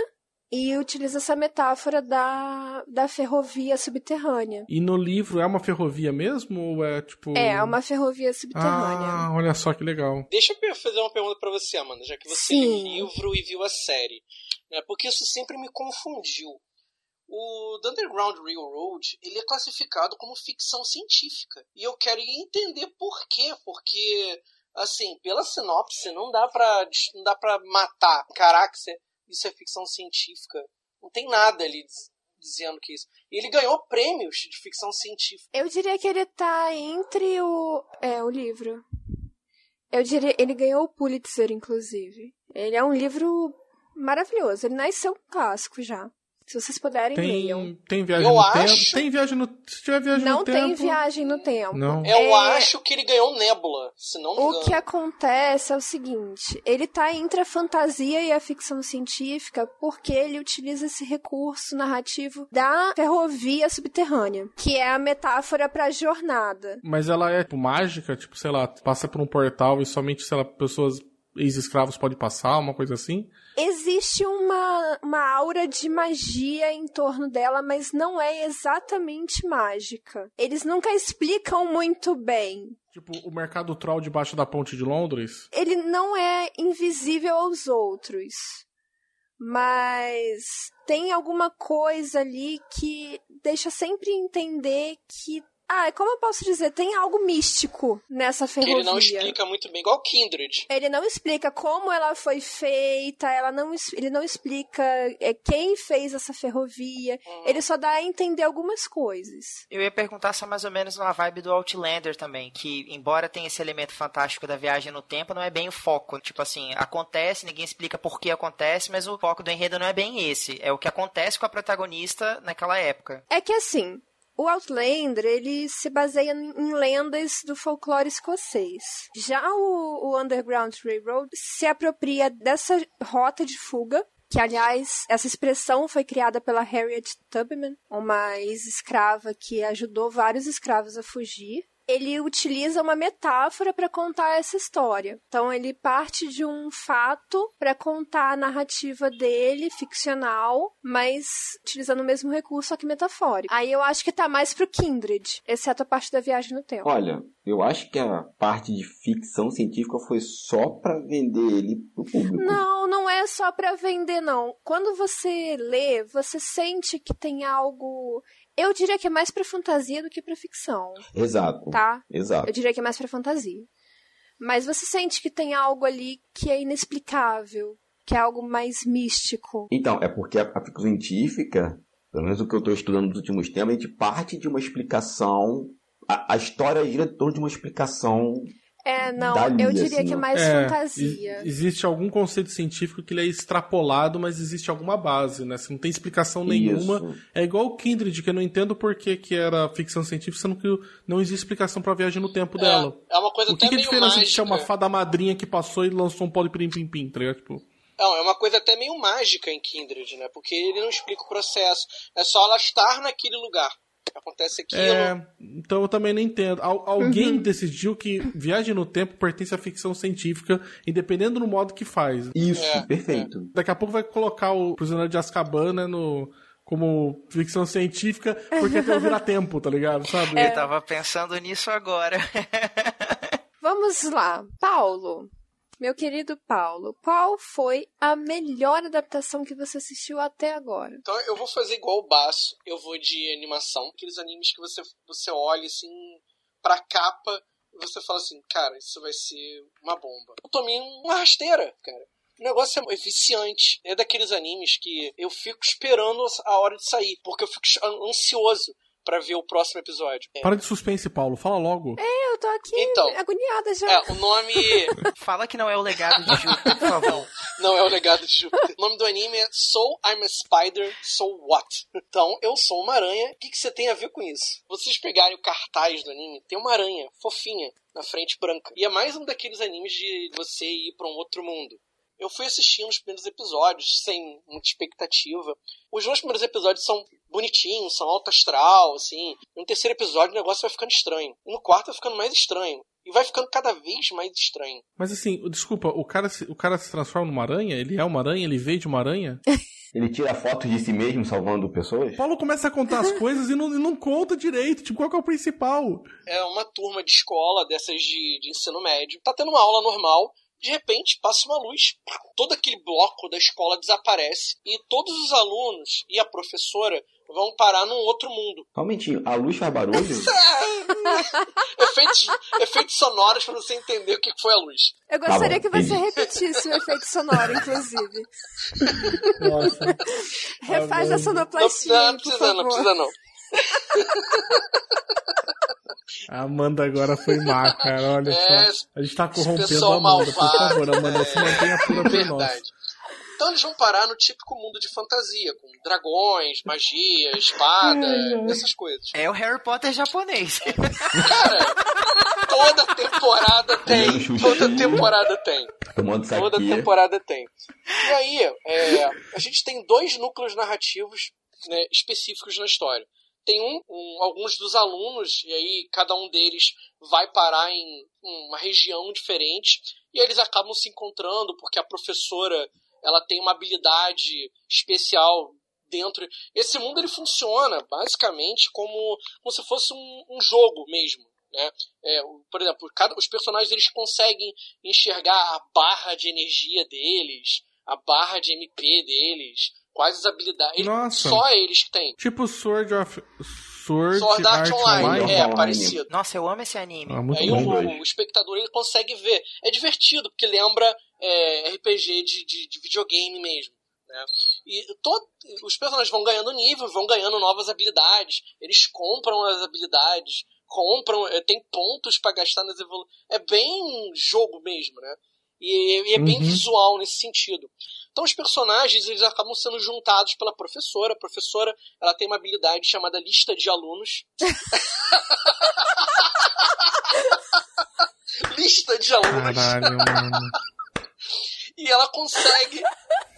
e utiliza essa metáfora da, da ferrovia subterrânea. E no livro é uma ferrovia mesmo? Ou é tipo. É, uma ferrovia subterrânea. Ah, olha só que legal. Deixa eu fazer uma pergunta pra você, Amanda, já que você Sim. leu o livro e viu a série. Né? Porque isso sempre me confundiu. O The Underground Railroad, ele é classificado como ficção científica. E eu quero entender por quê. Porque, assim, pela sinopse, não dá pra, não dá pra matar. Caraca, é, isso é ficção científica. Não tem nada ali diz- dizendo que isso. E ele ganhou prêmios de ficção científica. Eu diria que ele tá entre o. É, o livro. Eu diria. Ele ganhou o Pulitzer, inclusive. Ele é um livro maravilhoso. Ele nasceu um clássico já. Se vocês puderem, leiam. Tem, tem viagem Eu no acho- tempo. Tem viagem no. Se tiver viagem Não no tem tempo. viagem no tempo. Não. Eu É- acho que ele ganhou Nebula, se não me O engano. que acontece é o seguinte: ele tá entre a fantasia e a ficção científica porque ele utiliza esse recurso narrativo da ferrovia subterrânea, que é a metáfora para a jornada. Mas ela é tipo, mágica, tipo, sei lá, passa por um portal e somente, sei lá, pessoas ex-escravos podem passar, uma coisa assim. Existe uma, uma aura de magia em torno dela, mas não é exatamente mágica. Eles nunca explicam muito bem. Tipo, o mercado troll debaixo da ponte de Londres. ele não é invisível aos outros. Mas tem alguma coisa ali que deixa sempre entender que. Ah, como eu posso dizer? Tem algo místico nessa Que ferrovia. ele não explica muito bem, igual Kindred. Ele não explica como ela foi feita, ela não, ele não explica é, quem fez essa ferrovia. Ele só dá a entender algumas coisas. Eu ia perguntar se é mais ou menos uma vibe do Outlander também, que embora tenha esse elemento fantástico da viagem no tempo, não é bem o foco. Tipo assim, acontece, ninguém explica por que acontece, mas o foco do enredo não é bem esse. É o que acontece com a protagonista naquela época. É que assim, o Outlander, ele se baseia em lendas do folclore escocês. Já o, o Underground Railroad se apropria dessa rota de fuga, que aliás, essa expressão foi criada pela Harriet Tubman, uma ex-escrava que ajudou vários escravos a fugir. Ele utiliza uma metáfora para contar essa história. Então ele parte de um fato para contar a narrativa dele, ficcional, mas utilizando o mesmo recurso, só que metafórico. Aí eu acho que tá mais pro Kindred, exceto a parte da viagem no tempo. Olha, eu acho que a parte de ficção científica foi só pra vender ele pro público. Não, não é só pra vender, não. Quando você lê, você sente que tem algo. Eu diria que é mais pra fantasia do que pra ficção, Exato. tá? Exato. Eu diria que é mais pra fantasia. Mas você sente que tem algo ali que é inexplicável, que é algo mais místico. Então, é porque a, a ficção científica, pelo menos o que eu estou estudando nos últimos tempos, a gente parte de uma explicação. A, a história gira em torno de uma explicação. É, não, Dali, eu diria assim, que é mais É, fantasia. existe algum conceito científico que ele é extrapolado, mas existe alguma base, né? Se não tem explicação nenhuma. Isso. É igual o Kindred, que eu não entendo por que, que era ficção científica, sendo que não existe explicação pra viagem no tempo dela. É, é uma coisa O que, até que é meio diferença mágica. de ser uma fada madrinha que passou e lançou um pim-pim-pim, tá ligado? Tipo, Não, é uma coisa até meio mágica em Kindred, né? Porque ele não explica o processo. É só ela estar naquele lugar. Acontece aquilo. É, então eu também não entendo. Al- alguém Uhum. decidiu que viagem no tempo pertence à ficção científica, independendo do modo que faz. Isso, É, perfeito. Daqui a pouco vai colocar o Prisioneiro de Azkaban, né, no, como ficção científica, porque tem o vira-tempo, tá ligado? Sabe? É. Eu tava pensando nisso agora. Vamos lá. Paulo, meu querido Paulo, qual foi a melhor adaptação que você assistiu até agora? Então eu vou fazer igual o Baço. Eu vou de animação. Aqueles animes que você, você olha assim pra capa e você fala assim, cara, isso vai ser uma bomba. Eu tomei uma rasteira, cara. O negócio é viciante. É daqueles animes que eu fico esperando a hora de sair, porque eu fico ansioso para ver o próximo episódio. É. Para de suspense, Paulo. Fala logo. É, eu tô aqui então, agoniada já. É, o nome. Fala que não é o legado de Júpiter, por favor. Não, é o legado de Júpiter. O nome do anime é So I'm a Spider, So What? Então, eu sou uma aranha. O que, que você tem a ver com isso? Vocês pegarem o cartaz do anime, tem uma aranha fofinha na frente branca. E é mais um daqueles animes de você ir para um outro mundo. Eu fui assistindo os primeiros episódios sem muita expectativa. Os dois primeiros episódios são bonitinhos, são alto astral, assim. No terceiro episódio o negócio vai ficando estranho. E no quarto vai ficando mais estranho. E vai ficando cada vez mais estranho. Mas assim, desculpa, o cara, se, o cara se transforma numa aranha? Ele é uma aranha? Ele veio de uma aranha? Ele tira fotos de si mesmo salvando pessoas? Paulo começa a contar as coisas e não, e não conta direito. Tipo, qual que é o principal? É uma turma de escola dessas de, de ensino médio. Tá tendo uma aula normal de repente passa uma luz, todo aquele bloco da escola desaparece e todos os alunos e a professora vão parar num outro mundo. Realmente, a luz faz barulho? efeitos, efeitos sonoros para você entender o que foi a luz. Eu gostaria tá que você repetisse o efeito sonoro, inclusive. Nossa. Refaz tá a sonoplastia. Não, não, precisa, não precisa não. A Amanda agora foi má, cara. Olha é, só. A gente tá corrompendo a Amanda. Malvado, por favor, Amanda, é, se mantenha pura por nós. Então eles vão parar no típico mundo de fantasia, com dragões, magia, espada, essas coisas. É o Harry Potter japonês. Cara, toda temporada tem. Toda temporada tem. Toda temporada tem. E aí, é, a gente tem dois núcleos narrativos né, específicos na história tem um, um, alguns dos alunos, e aí cada um deles vai parar em uma região diferente, e eles acabam se encontrando porque a professora ela tem uma habilidade especial dentro. Esse mundo ele funciona basicamente como, como se fosse um, um jogo mesmo. Né? É, por exemplo, cada, os personagens eles conseguem enxergar a barra de energia deles, a barra de MP deles, quais as habilidades. Nossa. Só eles que têm. Tipo Sword of. Sword, Sword Art, Art Online. Online. É, parecido. Nossa, eu amo esse anime. Ah, Aí o, o, espectador ele consegue ver. É divertido, porque lembra é, RPG de, de, de, videogame mesmo. Né? E todo, os personagens vão ganhando nível, vão ganhando novas habilidades. Eles compram as habilidades, compram, é, tem pontos para gastar nas evoluções. É bem jogo mesmo, né? E, e é bem uhum. visual nesse sentido. Então os personagens eles acabam sendo juntados pela professora. A professora ela tem uma habilidade chamada lista de alunos. lista de alunos. Caralho, mano. E ela consegue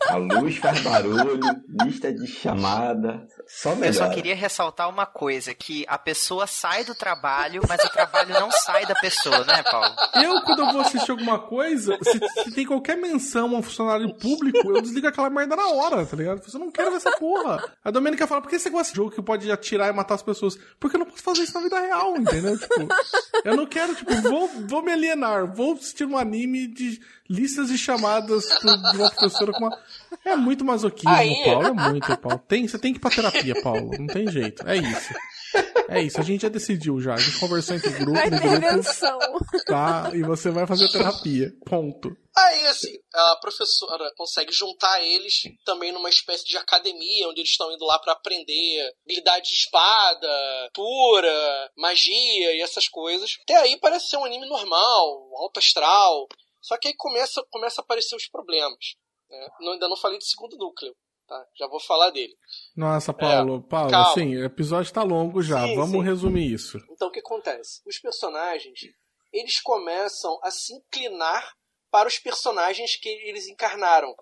a luz faz barulho, lista de chamada, só melhor. Eu só queria ressaltar uma coisa, que a pessoa sai do trabalho, mas o trabalho não sai da pessoa, né, Paulo? Eu, quando eu vou assistir alguma coisa, se, se tem qualquer menção a um funcionário público, eu desligo aquela merda na hora, tá ligado? Eu não quero ver essa porra. A Domênica fala, por que você gosta de jogo que pode atirar e matar as pessoas? Porque eu não posso fazer isso na vida real, entendeu? Tipo, eu não quero, tipo, vou, vou me alienar, vou assistir um anime de listas de chamadas de uma professora com uma. É muito masoquismo, Aí... Paulo. É muito, Paulo. Tem, você tem que ir pra terapia, Paulo. Não tem jeito. É isso. É isso, a gente já decidiu já. A gente conversou entre grupo, no grupo. Tá? E você vai fazer terapia. Ponto. Aí, assim, a professora consegue juntar eles também numa espécie de academia, onde eles estão indo lá para aprender habilidade de espada, pura, magia e essas coisas. Até aí parece ser um anime normal, alto astral. Só que aí começa, começa a aparecer os problemas. Né? Não, ainda não falei do segundo núcleo. Tá? Já vou falar dele. Nossa, Paulo, é, Paulo, calma. sim, o episódio está longo já. Sim, Vamos sim. resumir isso. Então o que acontece? Os personagens, eles começam a se inclinar para os personagens que eles encarnaram.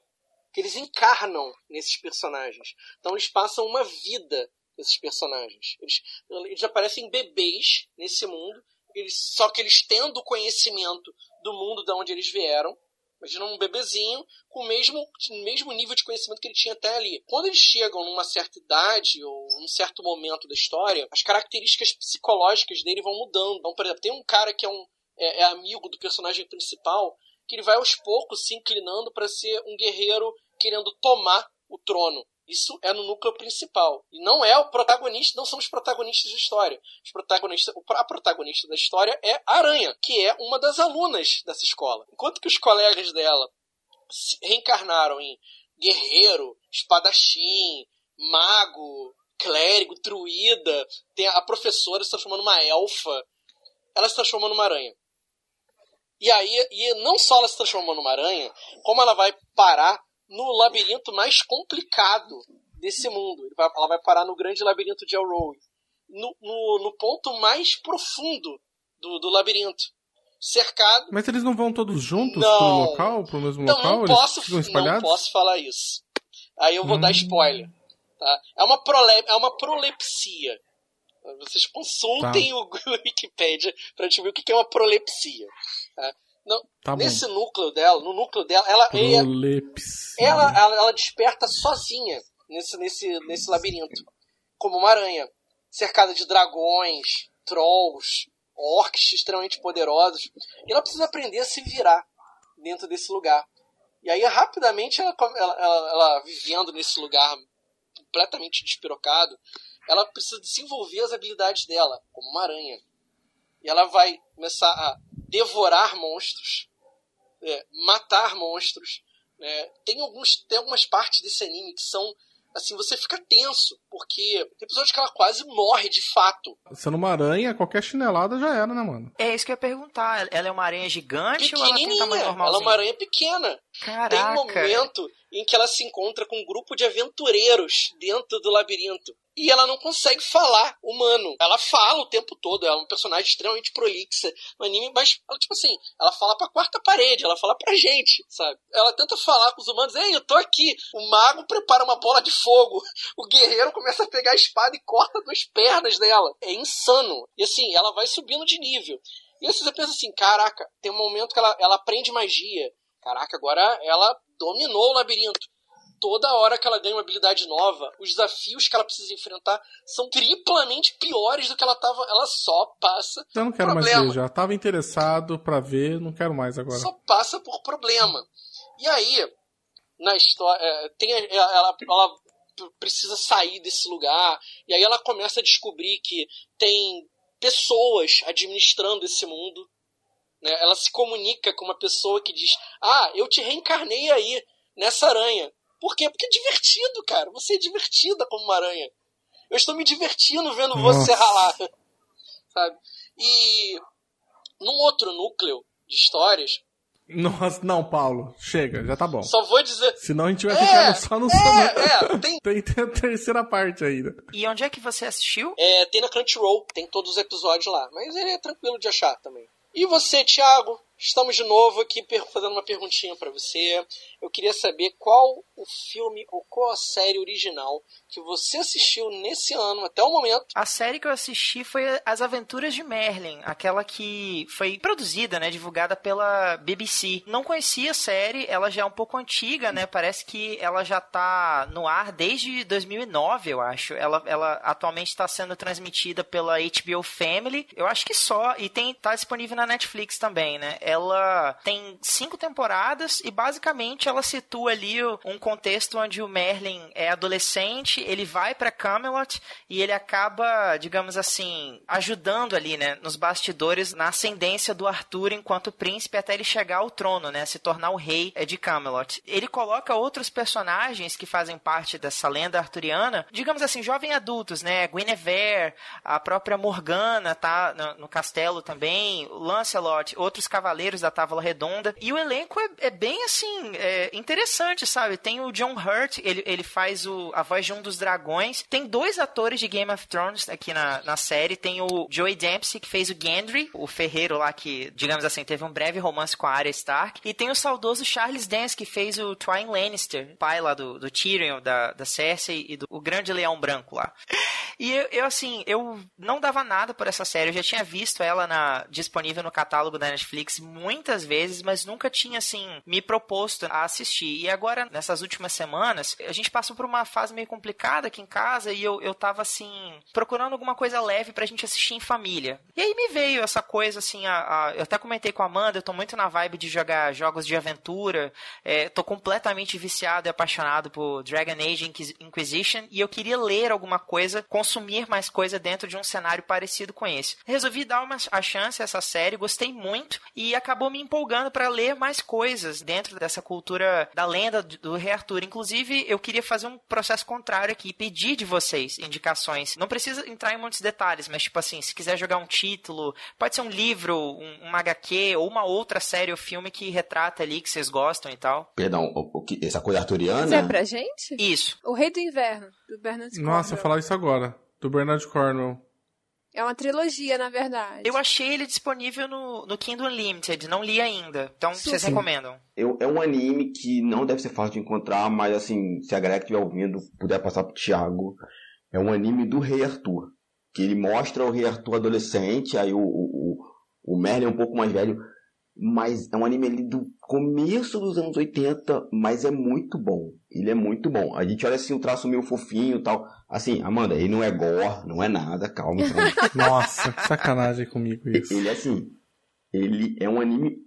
Que eles encarnam nesses personagens. Então eles passam uma vida nesses personagens. Eles, eles aparecem bebês nesse mundo, eles, só que eles tendo conhecimento do mundo de onde eles vieram. Imagina um bebezinho com o mesmo, mesmo nível de conhecimento que ele tinha até ali. Quando eles chegam numa certa idade ou num certo momento da história, as características psicológicas dele vão mudando. Então, por exemplo, tem um cara que é, um, é, é amigo do personagem principal que ele vai aos poucos se inclinando para ser um guerreiro querendo tomar o trono. Isso é no núcleo principal. E não é o protagonista, não são os protagonistas da história. Os protagonistas, a protagonista da história é a Aranha, que é uma das alunas dessa escola. Enquanto que os colegas dela se reencarnaram em guerreiro, espadachim, mago, clérigo, druida, tem a professora se transformando numa elfa, ela se transforma numa aranha. E aí, e não só ela se transformou numa aranha, como ela vai parar no labirinto mais complicado desse mundo. Ela vai parar no grande labirinto de Elroy. No, no, no ponto mais profundo do, do labirinto. Cercado. Mas eles não vão todos juntos Não. pro local, pro mesmo Então local? não eles posso, ficam não espalhados? posso falar isso. Aí eu vou dar Hum. spoiler. Tá? É, uma prole, é uma prolepsia. Vocês consultem o Wikipedia pra descobrir o que é uma prolepsia. Tá? Não, Tá bom. nesse núcleo dela, no núcleo dela, ela, é- ela, ela, ela desperta sozinha nesse, nesse, nesse labirinto. Como uma aranha. Cercada de dragões, trolls, orcs extremamente poderosos. E ela precisa aprender a se virar dentro desse lugar. E aí, rapidamente, ela, ela, ela, ela vivendo nesse lugar completamente despirocado, ela precisa desenvolver as habilidades dela, como uma aranha. E ela vai começar a devorar monstros, é, matar monstros. né? Tem, alguns, tem algumas partes desse anime que são. Assim, você fica tenso, porque tem episódios que ela quase morre de fato. Sendo uma aranha, qualquer chinelada já era, né, mano? É isso que eu ia perguntar. Ela é uma aranha gigante ou ela tem Pequenininha, tamanho ela é uma aranha pequena. Tem um Caraca. momento em que ela se encontra com um grupo de aventureiros dentro do labirinto. E ela não consegue falar humano. Ela fala o tempo todo, ela é um personagem extremamente prolixa no anime, mas ela, tipo assim, ela fala pra quarta parede, ela fala pra gente, sabe? Ela tenta falar com os humanos, ei, eu tô aqui. O mago prepara uma bola de fogo. O guerreiro começa a pegar a espada e corta duas pernas dela. É insano. E assim, ela vai subindo de nível. E aí você pensa assim, caraca, tem um momento que ela, ela aprende magia. Caraca, agora ela dominou o labirinto. Toda hora que ela ganha uma habilidade nova, os desafios que ela precisa enfrentar são triplamente piores do que ela tava. Ela só passa. Eu não quero Problema. mais ver já. Tava interessado pra ver, não quero mais agora. Só passa por problema. E aí, na história, é, tem, ela, ela precisa sair desse lugar. E aí ela começa a descobrir que tem pessoas administrando esse mundo. né? Ela se comunica com uma pessoa que diz: Ah, eu te reencarnei aí, nessa aranha. Por quê? Porque é divertido, cara. Você é divertida como uma aranha. Eu estou me divertindo vendo você Nossa. ralar. Sabe? E num outro núcleo de histórias, Nossa, não, Paulo. Chega, já tá bom. só vou dizer. Senão a gente vai É, ficar só no É, é, tem, Tem, tem a terceira parte ainda. E onde é que você assistiu? é, tem na Crunchyroll, tem todos os episódios lá. Mas ele é tranquilo de achar também. E você, Thiago? Estamos de novo aqui fazendo uma perguntinha pra você. Eu queria saber qual o filme ou qual a série original que você assistiu nesse ano até o momento. A série que eu assisti foi As Aventuras de Merlin, aquela que foi produzida, né, divulgada pela BBC. Não conhecia a série, ela já é um pouco antiga, né? Parece que ela já tá no ar desde 2009, eu acho. Ela, ela atualmente está sendo transmitida pela HBO Family. Eu acho que só e tem tá disponível na Netflix também, né? Ela tem cinco temporadas e basicamente ela situa ali um contexto onde o Merlin é adolescente, ele vai pra Camelot e ele acaba, digamos assim, ajudando ali, né, nos bastidores na ascendência do Arthur enquanto príncipe até ele chegar ao trono, né, se tornar o rei eh, de Camelot. Ele coloca outros personagens que fazem parte dessa lenda arturiana, digamos assim, jovens adultos, né, Guinevere, a própria Morgana tá no, no castelo também, Lancelot, outros cavaleiros da Távola Redonda. E o elenco é, é bem assim, é interessante, sabe? Tem o John Hurt, ele, ele faz o, a voz de um dos dragões. Tem dois atores de Game of Thrones aqui na, na série. Tem o Joey Dempsey, que fez o Gendry, o ferreiro lá que, digamos assim, teve um breve romance com a Arya Stark. E tem o saudoso Charles Dance, que fez o Tywin Lannister, pai lá do, do Tyrion, da, da Cersei e do o grande leão branco lá. E eu, eu, assim, eu não dava nada por essa série. Eu já tinha visto ela na, disponível no catálogo da Netflix muitas vezes, mas nunca tinha, assim, me proposto a assistir. E agora, nessas últimas semanas, a gente passou por uma fase meio complicada aqui em casa e eu, eu tava, assim, procurando alguma coisa leve pra gente assistir em família. E aí me veio essa coisa, assim, a, a- eu até comentei com a Amanda, eu tô muito na vibe de jogar jogos de aventura, é, tô completamente viciado e apaixonado por Dragon Age Inquis- Inquisition e eu queria ler alguma coisa, consumir mais coisa dentro de um cenário parecido com esse. Resolvi dar uma a chance a essa série, gostei muito e acabou me empolgando para ler mais coisas dentro dessa cultura da lenda do Rei Arthur. Inclusive, eu queria fazer um processo contrário aqui, pedir de vocês indicações. Não precisa entrar em muitos detalhes, mas tipo assim, se quiser jogar um título, pode ser um livro, um, um HQ ou uma outra série ou filme que retrata ali que vocês gostam e tal. Perdão, o, o que, essa coisa arturiana? Isso é pra gente? Isso. O Rei do Inverno, do Bernard Nossa, eu Cornwell. falar isso agora. Do Bernard Cornwell. É uma trilogia, na verdade. Eu achei ele disponível no, no Kindle Unlimited, não li ainda. Então, vocês Sim. recomendam? Eu, é um anime que não deve ser fácil de encontrar, mas assim, se a galera que estiver ouvindo puder passar pro Thiago, é um anime do Rei Arthur. Que ele mostra o Rei Arthur adolescente, aí o, o, o, o Merlin é um pouco mais velho, mas é um anime ali do começo dos anos 80, mas é muito bom. Ele é muito bom. A gente olha assim, o traço meio fofinho e tal. Assim, Amanda, ele não é gore, não é nada, calma. calma. Nossa, que sacanagem comigo isso. Ele é assim. Ele é um anime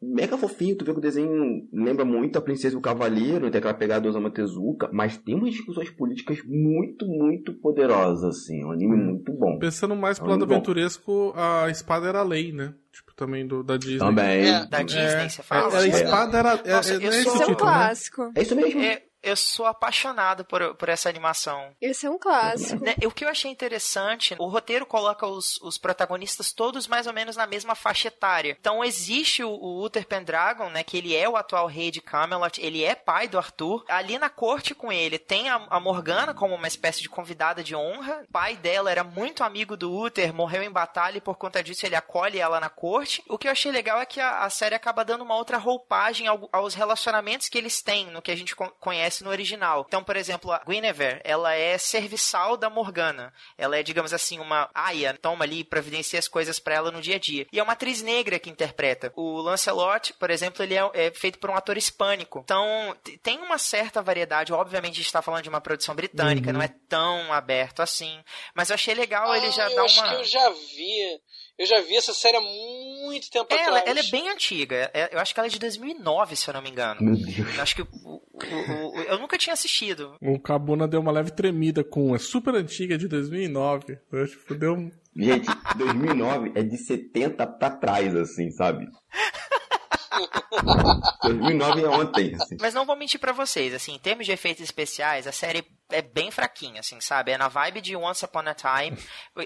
mega fofinho. Tu vê que o desenho lembra muito a Princesa e o Cavaleiro, tem aquela pegada do Osamu Tezuka, mas tem umas discussões políticas muito, muito poderosas, assim. É um anime muito bom. Pensando mais pro É um lado bom. aventuresco, a espada era a lei, né? Tipo, também do, da Disney. Também. É. Da Disney, É, você fala? é, a espada era. É, Nossa, é, é esse Esse é um título, né? clássico. É isso mesmo. É, eu sou apaixonado por, por essa animação. Esse é um clássico. Né, O que eu achei interessante, o roteiro coloca os, os protagonistas todos mais ou menos na mesma faixa etária. Então existe o, o Uther Pendragon, né, que ele é o atual rei de Camelot, ele é pai do Arthur. Ali na corte com ele tem a, a Morgana como uma espécie de convidada de honra. O pai dela era muito amigo do Uther, morreu em batalha e por conta disso ele acolhe ela na corte. O que eu achei legal é que a, a série acaba dando uma outra roupagem ao- aos relacionamentos que eles têm no que a gente con- conhece no original. Então, por exemplo, a Guinevere, ela é serviçal da Morgana. Ela é, digamos assim, uma aia, toma ali e providencia as coisas pra ela no dia a dia. E é uma atriz negra que interpreta. O Lancelot, por exemplo, ele é, é feito por um ator hispânico. Então, tem uma certa variedade. Obviamente, a gente tá falando de uma produção britânica, não é tão aberto assim. Mas eu achei legal ele já Ah, eu dar acho uma... que eu já vi. Eu já vi essa série há muito tempo É, ela, atrás. ela é bem antiga. É- Eu acho que ela é de 2009, se eu não me engano. Meu Deus. Eu acho que o- o- o- eu nunca tinha assistido. O Cabuna deu uma leve tremida com. É super antiga, é de 2009. Eu, tipo, deu um. Gente, 2009 é de 70 pra trás, assim, sabe? 2009 é ontem, assim. Mas não vou mentir pra vocês, assim, em termos de efeitos especiais, a série é bem fraquinha, assim, sabe? É na vibe de Once Upon a Time.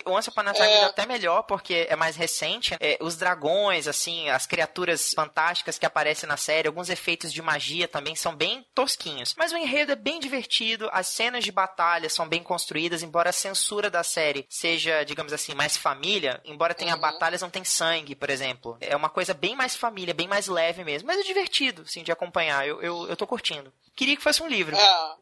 Once Upon a Time É. é até melhor, porque é mais recente. É, os dragões, assim, as criaturas fantásticas que aparecem na série, alguns efeitos de magia também são bem tosquinhos. Mas o enredo é bem divertido, as cenas de batalha são bem construídas, embora a censura da série seja, digamos assim, mais família, embora tenha Uhum. batalhas, não tem sangue, por exemplo. É uma coisa bem mais família, bem mais leve mesmo. Mas é divertido, assim, de acompanhar. Eu, eu, eu tô curtindo. Queria que fosse um livro. É,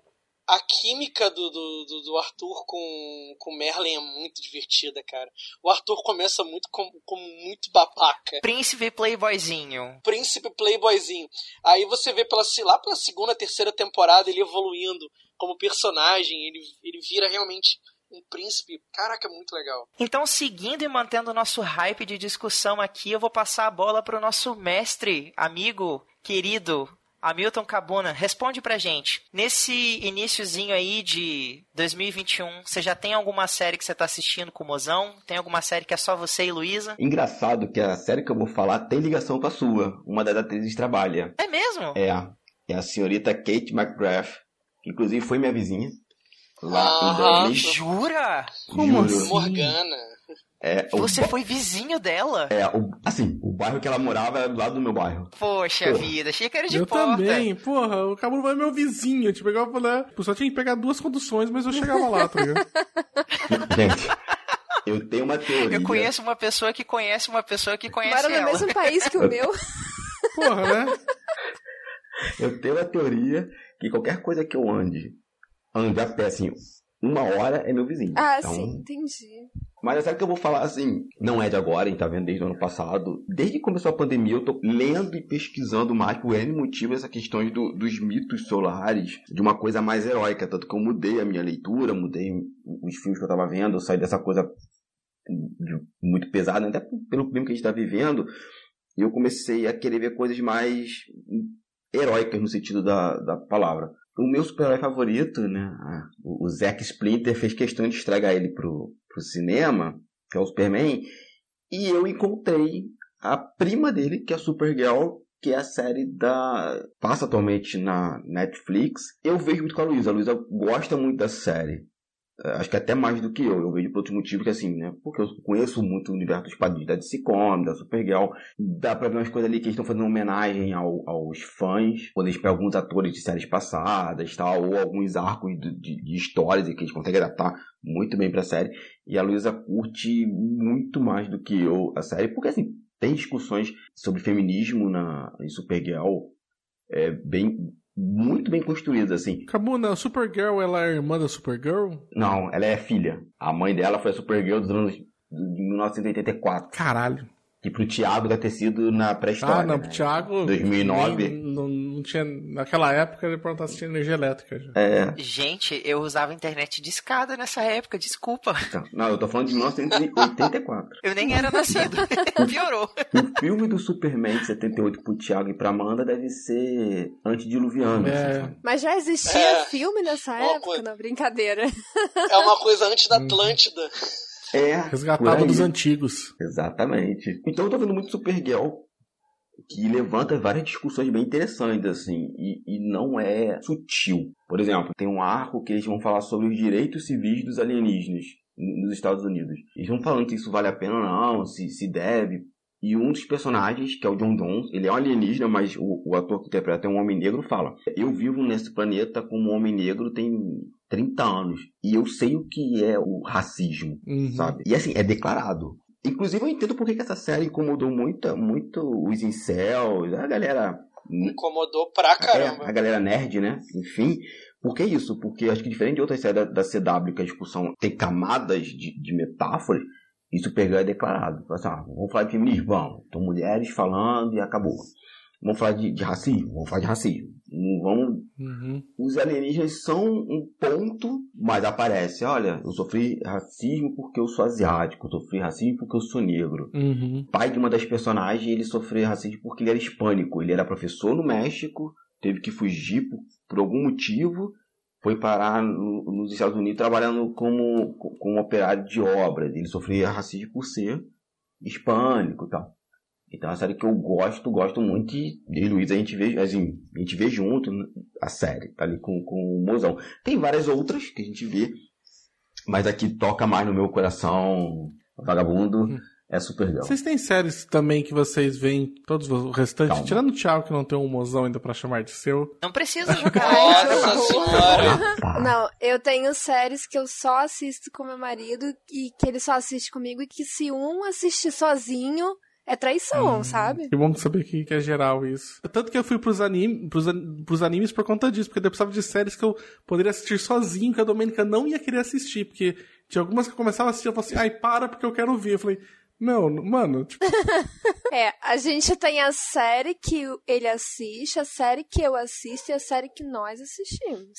a química do, do, do- Arthur com, com o Merlin é muito divertida, cara. O Arthur começa muito como, como muito babaca. Príncipe Playboyzinho. Príncipe Playboyzinho. Aí você vê pela, lá pela segunda, terceira temporada ele evoluindo como personagem, ele, ele vira realmente um príncipe. Caraca, é muito legal. Então, seguindo e mantendo o nosso hype de discussão aqui, eu vou passar a bola pro nosso mestre, amigo, querido, Hamilton Cabuna. Responde pra gente. Nesse iniciozinho aí de 2021, você já tem alguma série que você tá assistindo com o Mozão? Tem alguma série que é só você e Luísa? Engraçado que a série que eu vou falar tem ligação com a sua. Uma das atrizes trabalha. É mesmo? É, é a senhorita Kate McGrath, que inclusive foi minha vizinha. Lá Aham. em. Jura? Como Juro. assim? Morgana. É, Você ba- foi vizinho dela? é, o- assim, o bairro que ela morava era do lado do meu bairro. Poxa Pô. vida, achei que era de Eu porta. também, porra, o Cabuna vai meu vizinho. Tipo, igual eu falei, tipo, só tinha que pegar duas conduções, mas eu chegava lá, tá ligado? Gente, eu tenho uma teoria. Eu conheço uma pessoa que conhece uma pessoa que conhece Mora no ela. mesmo país que o meu. Porra, né? Eu tenho a teoria que qualquer coisa que eu ande, ande a pé, assim, uma hora é meu vizinho. Ah, Então, sim, entendi. Mas é sério que eu vou falar assim, não é de agora, a gente tá vendo desde o ano passado. Desde que começou a pandemia, eu tô lendo e pesquisando mais por N motivos essa questão do- dos mitos solares, de uma coisa mais heróica. Tanto que eu mudei a minha leitura, mudei os filmes que eu tava vendo, eu saí dessa coisa muito pesada, até pelo clima que a gente tá vivendo. E eu comecei a querer ver coisas mais heróicas no sentido da, da palavra. O meu super-herói favorito, né? O o Zack Splinter fez questão de estragar ele pro, pro cinema, que é o Superman, e eu encontrei a prima dele, que é a Supergirl, que é a série da. passa atualmente na Netflix. Eu vejo muito com a Luísa. A Luísa gosta muito da série. É, acho que até mais do que eu. Eu vejo por outro motivo que assim, né? Porque eu conheço muito o universo dos quadrinhos da DC Comics, da Supergirl. Dá pra ver umas coisas ali que eles estão fazendo homenagem ao, aos fãs. Quando eles pegam alguns atores de séries passadas tal, ou alguns arcos de, de, de histórias que eles conseguem adaptar muito bem pra série. E a Luísa curte muito mais do que eu a série, porque assim, tem discussões sobre feminismo na, em Supergirl é, bem, muito bem construídas, assim. Cabuna, a Supergirl, ela é irmã da Supergirl? Não, ela é filha. A mãe dela foi a Supergirl dos anos de 1984. Caralho. Que pro Thiago deve ter sido na pré-história. Ah, não, né? pro Thiago. 2009. nem- não, não tinha. Naquela época ele pronto assistir energia elétrica. Já. É. Gente, eu usava internet de escada nessa época, desculpa. então, Não, eu tô falando de 1984. Eu nem era nascido. Piorou. o filme do Superman de 78 pro Thiago e pra Amanda deve ser antediluviano. É. assim? Mas já existia É. filme nessa Uma época? coisa- Não, brincadeira. É uma coisa antes da Atlântida. É. Resgatado dos antigos. Exatamente. Então eu tô vendo muito Supergirl que levanta várias discussões bem interessantes, assim, e, e não é sutil. Por exemplo, tem um arco que eles vão falar sobre os direitos civis dos alienígenas nos Estados Unidos. Eles vão falando se isso vale a pena ou não, se, se deve. E um dos personagens, que é o John Jones, ele é um alienígena, mas o, o ator que interpreta é um homem negro, fala: Eu vivo nesse planeta como um homem negro tem 30 anos. E eu sei o que é o racismo Uhum. sabe? E assim, é declarado. Inclusive eu entendo por que essa série incomodou muito, muito os incels, a galera. Incomodou pra caramba. É, a galera nerd, né? Enfim. Por que isso? Porque acho que diferente de outras séries da, da CW, que a discussão tem camadas de, de metáforas, isso pegou é declarado. Assim, ah, vamos falar de feminismo? Vamos. Então mulheres falando e acabou. Vamos falar de, de racismo? Vamos falar de racismo. Não Vamos Uhum. os alienígenas são um ponto, mas aparece, olha, eu sofri racismo porque eu sou asiático, eu sofri racismo porque eu sou negro. Uhum. Pai de uma das personagens, ele sofreu racismo porque ele era hispânico, ele era professor no México, teve que fugir por, por algum motivo, foi parar no- nos Estados Unidos trabalhando como, como operário de obras. Ele sofria racismo por ser hispânico e tal. Então é uma série que eu gosto, gosto muito e eu e Luiz a gente vê, assim, a gente vê junto a série, tá ali com, com o mozão. Tem várias outras que a gente vê, mas aqui toca mais no meu coração, vagabundo, é Supergirl. Vocês têm séries também que vocês veem, todos o restante, Calma. tirando o Thiago que não tem um mozão ainda pra chamar de seu. Não precisa jogar. Nossa senhora. Não, eu tenho séries que eu só assisto com meu marido e que ele só assiste comigo e que se um assistir sozinho é traição, sabe? Que bom saber que, que é geral isso. Tanto que eu fui pros, anime, pros, pros animes por conta disso, porque eu precisava de séries que eu poderia assistir sozinho, que a Domênica não ia querer assistir, porque tinha algumas que eu começava a assistir, eu falava assim, ai, para, porque eu quero ver. Eu falei, não, mano, tipo, É, a gente tem a série que ele assiste, a série que eu assisto e a série que nós assistimos.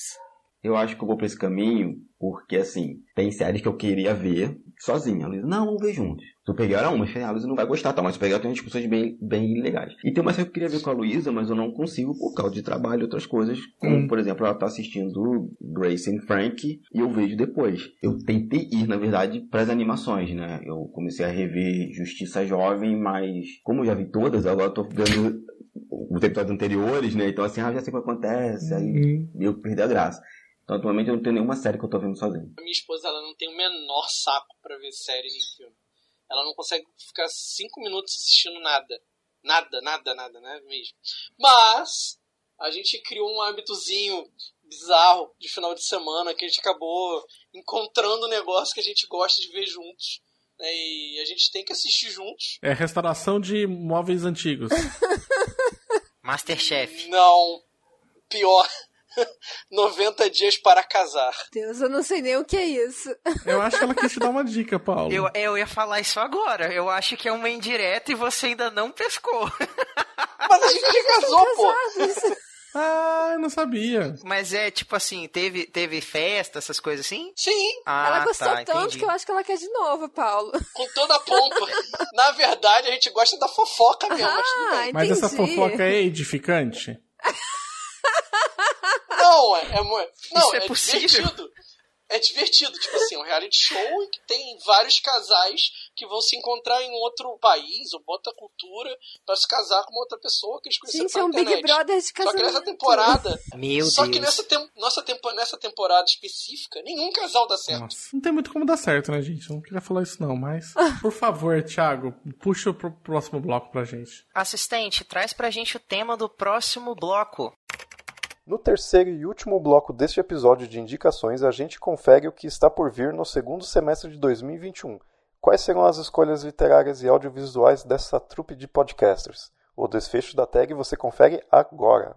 Eu acho que eu vou pra esse caminho porque, assim, tem séries que eu queria ver sozinha. A Luísa, não, vamos ver juntos. Supergirl era uma, mas a Luísa não vai gostar, tá? Mas Supergirl tem umas discussões bem, bem legais. E tem uma série que eu queria ver com a Luísa, mas eu não consigo por causa de trabalho e outras coisas. Como, Hum. por exemplo, ela tá assistindo Grace and Frank e eu vejo depois. Eu tentei ir, na verdade, pras animações, né? Eu comecei a rever Justiça Jovem, mas como eu já vi todas, agora eu tô vendo os episódios anteriores, né? Então, assim, ah, já sei o que acontece. Aí hum, eu perdi a graça. Então, atualmente eu não tenho nenhuma série que eu tô vendo sozinho. Minha esposa ela não tem o menor saco pra ver série nem filme. Ela não consegue ficar cinco minutos assistindo nada. Nada, nada, nada, né? Mesmo. Mas a gente criou um hábitozinho bizarro de final de semana que a gente acabou encontrando um negócio que a gente gosta de ver juntos. né? E a gente tem que assistir juntos. é restauração de móveis antigos. Masterchef. Não. Pior. 90 dias para casar. Deus, eu não sei nem o que é isso. Eu acho que ela quis te dar uma dica, Paulo. Eu, eu ia falar isso agora. Eu acho que é uma indireta e você ainda não pescou. Mas a gente já casou, pô. Ah, eu não sabia. Mas é tipo assim, teve, teve festa, essas coisas assim? Sim, Ah, ela gostou tá, tanto entendi. que eu acho que ela quer de novo, Paulo. com toda a pompa. Na verdade, a gente gosta da fofoca mesmo, mas tudo Ah, bem. Mas essa fofoca é edificante? Não, é, é não, Isso é é, possível? divertido. é divertido. Tipo assim, é um reality show que tem vários casais que vão se encontrar em outro país ou outra cultura para se casar com outra pessoa que eles conheceram Gente, é um pela Big internet. Brother de Só que casamento. nessa temporada, Meu só Deus. que nessa, tem, nossa tempo, nessa temporada específica, nenhum casal dá certo. Nossa, não tem muito como dar certo, né, gente? Eu não queria falar isso não, mas... Por favor, Thiago, puxa pro próximo bloco pra gente. Assistente, traz pra gente o tema do próximo bloco. No terceiro e último bloco deste episódio de indicações, a gente confere o que está por vir no segundo semestre de 2021. Quais serão as escolhas literárias e audiovisuais dessa trupe de podcasters? O desfecho da tag você confere agora.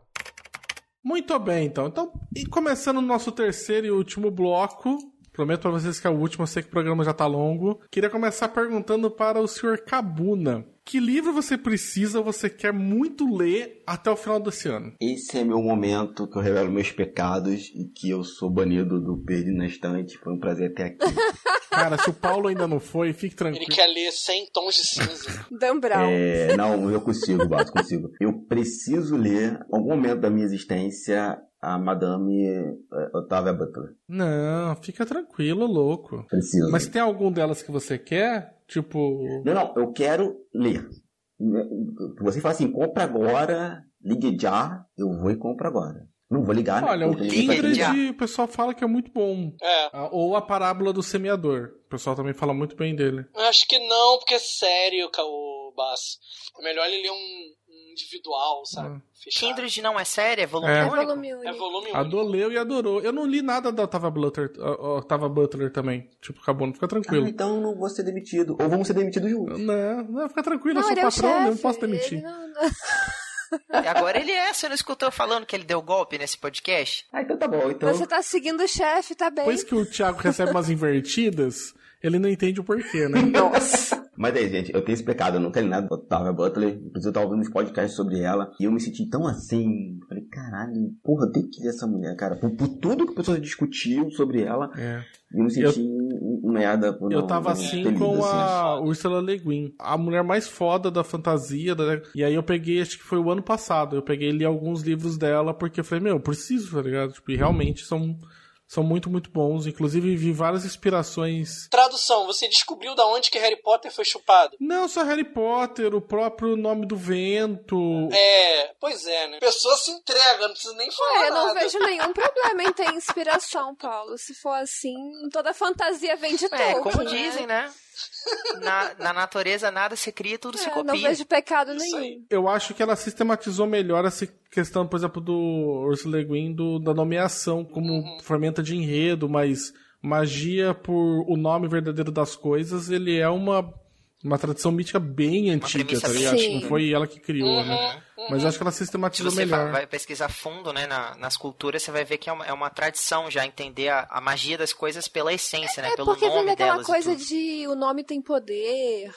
Muito bem, então. Então, e começando o nosso terceiro e último bloco, prometo pra vocês que é o último, eu sei que o programa já tá longo. Queria começar perguntando para o senhor Cabuna. Que livro você precisa, você quer muito ler até o final desse ano? Esse é meu momento que eu revelo meus pecados e que eu sou banido do Perdido na Estante. Foi um prazer até aqui. Cara, se o Paulo ainda não foi, fique Ele tranquilo. quer ler 100 tons de cinza. Dan Brown. É, não, eu consigo, Bato, consigo. Eu preciso ler, em algum momento da minha existência, a Madame eh, Otávia Butler. Não, fica tranquilo, louco. Preciso. Mas tem algum delas que você quer? Tipo. Não, não, eu quero ler. Você fala assim, compra agora, ligue já, eu vou e compro agora. Não vou ligar, né? Olha, o Kindred- o pessoal fala que é muito bom. É. Ah, Ou a parábola do semeador. O pessoal também fala muito bem dele. Eu Acho que não, porque é sério, o Bass. É melhor ele ler um individual, sabe? Ah. Fechado. Kindred não é série, é volume É. É único? volume É único. volume único. Adoleu e adorou. Eu não li nada da Octava Butler, a- Octava Butler também. Tipo, acabou, não fica Ah, tranquilo. então não vou ser demitido. Ou vamos ser demitidos juntos. Não, não, fica tranquilo, eu Não, sou ele é o patrão, eu não chefe. posso demitir. Ele não- não- E Agora ele é, você não escutou falando que ele deu golpe nesse podcast? Ah, então tá bom. Então, Você tá seguindo o chefe, tá bem. Depois que o Thiago recebe umas invertidas, ele não entende o porquê, né? Nossa. Mas aí, gente, eu tenho esse pecado, eu não quero nada da Octavia Butler. Inclusive, eu tava ouvindo uns podcasts sobre ela e eu me senti tão assim. Falei, caralho, porra, eu tenho que ler essa mulher, cara. Por, por tudo que a pessoa discutiu sobre ela, É. eu me senti um merda. por Eu não- tava não assim lido, com assim. a Ursula Le Guin, a mulher mais foda da fantasia. da- E aí eu peguei, acho que foi o ano passado, eu peguei e li alguns livros dela, porque eu falei, meu, eu preciso, tá ligado? Tipo, e realmente são, são muito, muito bons. Inclusive, vi várias inspirações. Tradução, você descobriu da onde que Harry Potter foi chupado? Não só Harry Potter, o próprio Nome do Vento. É, pois é, né? A pessoa se entrega, não precisa nem falar É, eu não nada. vejo nenhum problema em ter inspiração, Paulo. Se for assim, toda fantasia vem de É, Tolkien, como né? dizem, né? Na, na natureza nada se cria, tudo se É, não copia. vejo pecado nenhum. Eu acho que ela sistematizou melhor essa questão, por exemplo, do Ursula Le Guin, do, da nomeação como ferramenta de enredo, mas magia por o nome verdadeiro das coisas, ele é uma, uma tradição mítica bem antiga, tá ligado? antiga. Não foi ela que criou, Uhum, né? uhum. Mas eu acho que ela Se sistematizou você va- melhor. vai pesquisar fundo né, na- nas culturas, você vai ver que é uma, é uma tradição já entender a, a magia das coisas pela essência, né? É pelo porque vem nome daquela e coisa de o nome tem poder.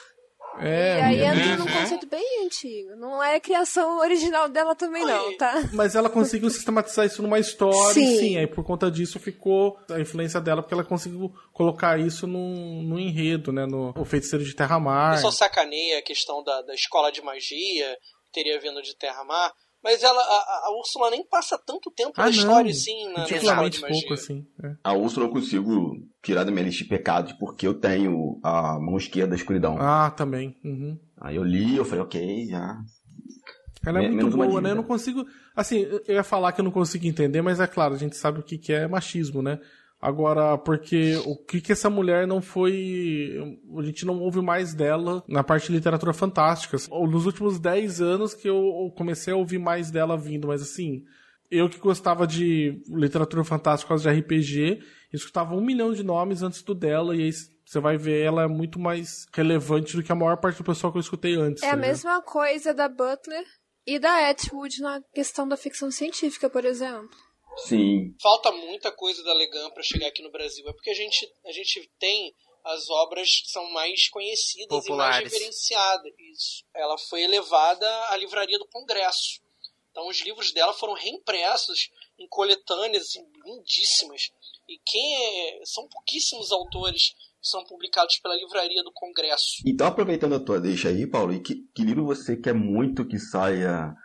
É, e aí entra num conceito bem antigo. Não é criação original dela também, não, tá? Mas ela conseguiu sistematizar isso numa história, Sim. e sim, aí por conta disso ficou a influência dela, porque ela conseguiu colocar isso num, num enredo, né? No O Feiticeiro de Terra-Mar. pessoal sacaneia a questão da, da escola de magia, que teria vindo de Terra-Mar, mas ela, a, a Úrsula nem passa tanto tempo Ah, na não. história, assim, na, pouco, assim. é. A Úrsula eu consigo tirar da minha lista de pecados porque eu tenho a mão esquerda da escuridão. Ah, também. Uhum. Aí eu li, eu falei, ok, já. Ela é Men- muito boa, né? Eu não consigo. Assim, eu ia falar que eu não consigo entender, mas é claro, a gente sabe o que, que é machismo, né? Agora, porque o que que essa mulher não foi. A gente não ouve mais dela na parte de literatura fantástica. Nos últimos 10 anos que eu comecei a ouvir mais dela vindo, mas assim. Eu que gostava de literatura fantástica por causa de RPG, escutava um milhão de nomes antes do dela, e aí você vai ver ela é muito mais relevante do que a maior parte do pessoal que eu escutei antes. É a ligado? mesma coisa da Butler e da Atwood na questão da ficção científica, por exemplo. Sim. Falta muita coisa da Legan para chegar aqui no Brasil. É porque a gente, a gente tem as obras que são mais conhecidas e mais Populares. reverenciadas. Isso. Ela foi elevada à livraria do Congresso. Então os livros dela foram reimpressos em coletâneas assim, lindíssimas. E quem é, são pouquíssimos autores que são publicados pela livraria do Congresso. Então, aproveitando a tua deixa aí, Paulo, e que, que livro você quer muito que saia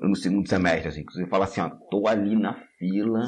no segundo semestre, assim? Que você fala assim, ó, tô ali na fila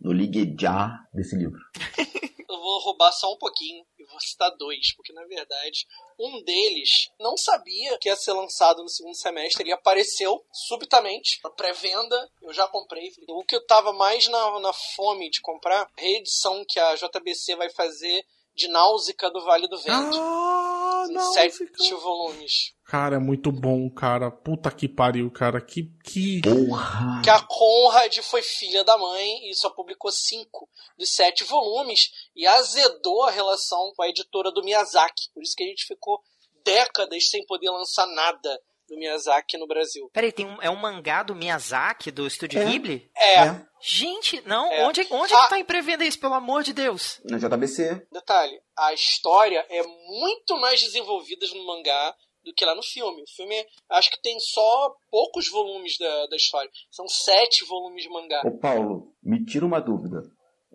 no ligue já desse livro. Eu vou roubar só um pouquinho e vou citar dois, porque na verdade um deles não sabia que ia ser lançado no segundo semestre, ele apareceu subitamente na pré-venda, eu já comprei. O que eu tava mais na, na fome de comprar, reedição que a JBC vai fazer de Náusica do Vale do Vento. Ah, em sete volumes. Cara, é muito bom, cara. Puta que pariu, cara. Que. que... Porra! Que a Conrad foi filha da mãe e só publicou cinco dos sete volumes e azedou a relação com a editora do Miyazaki. Por isso que a gente ficou décadas sem poder lançar nada do Miyazaki no Brasil. Peraí, tem um, é um mangá do Miyazaki, do estúdio É. Ghibli? É, É, Gente, não, É. onde, onde é Ah. que tá em pré-venda isso, pelo amor de Deus? na JBC. detalhe, a história é muito mais desenvolvida no mangá do que lá no filme. O filme, acho que tem só poucos volumes da, da história. São sete volumes de mangá. Ô Paulo, me tira uma dúvida.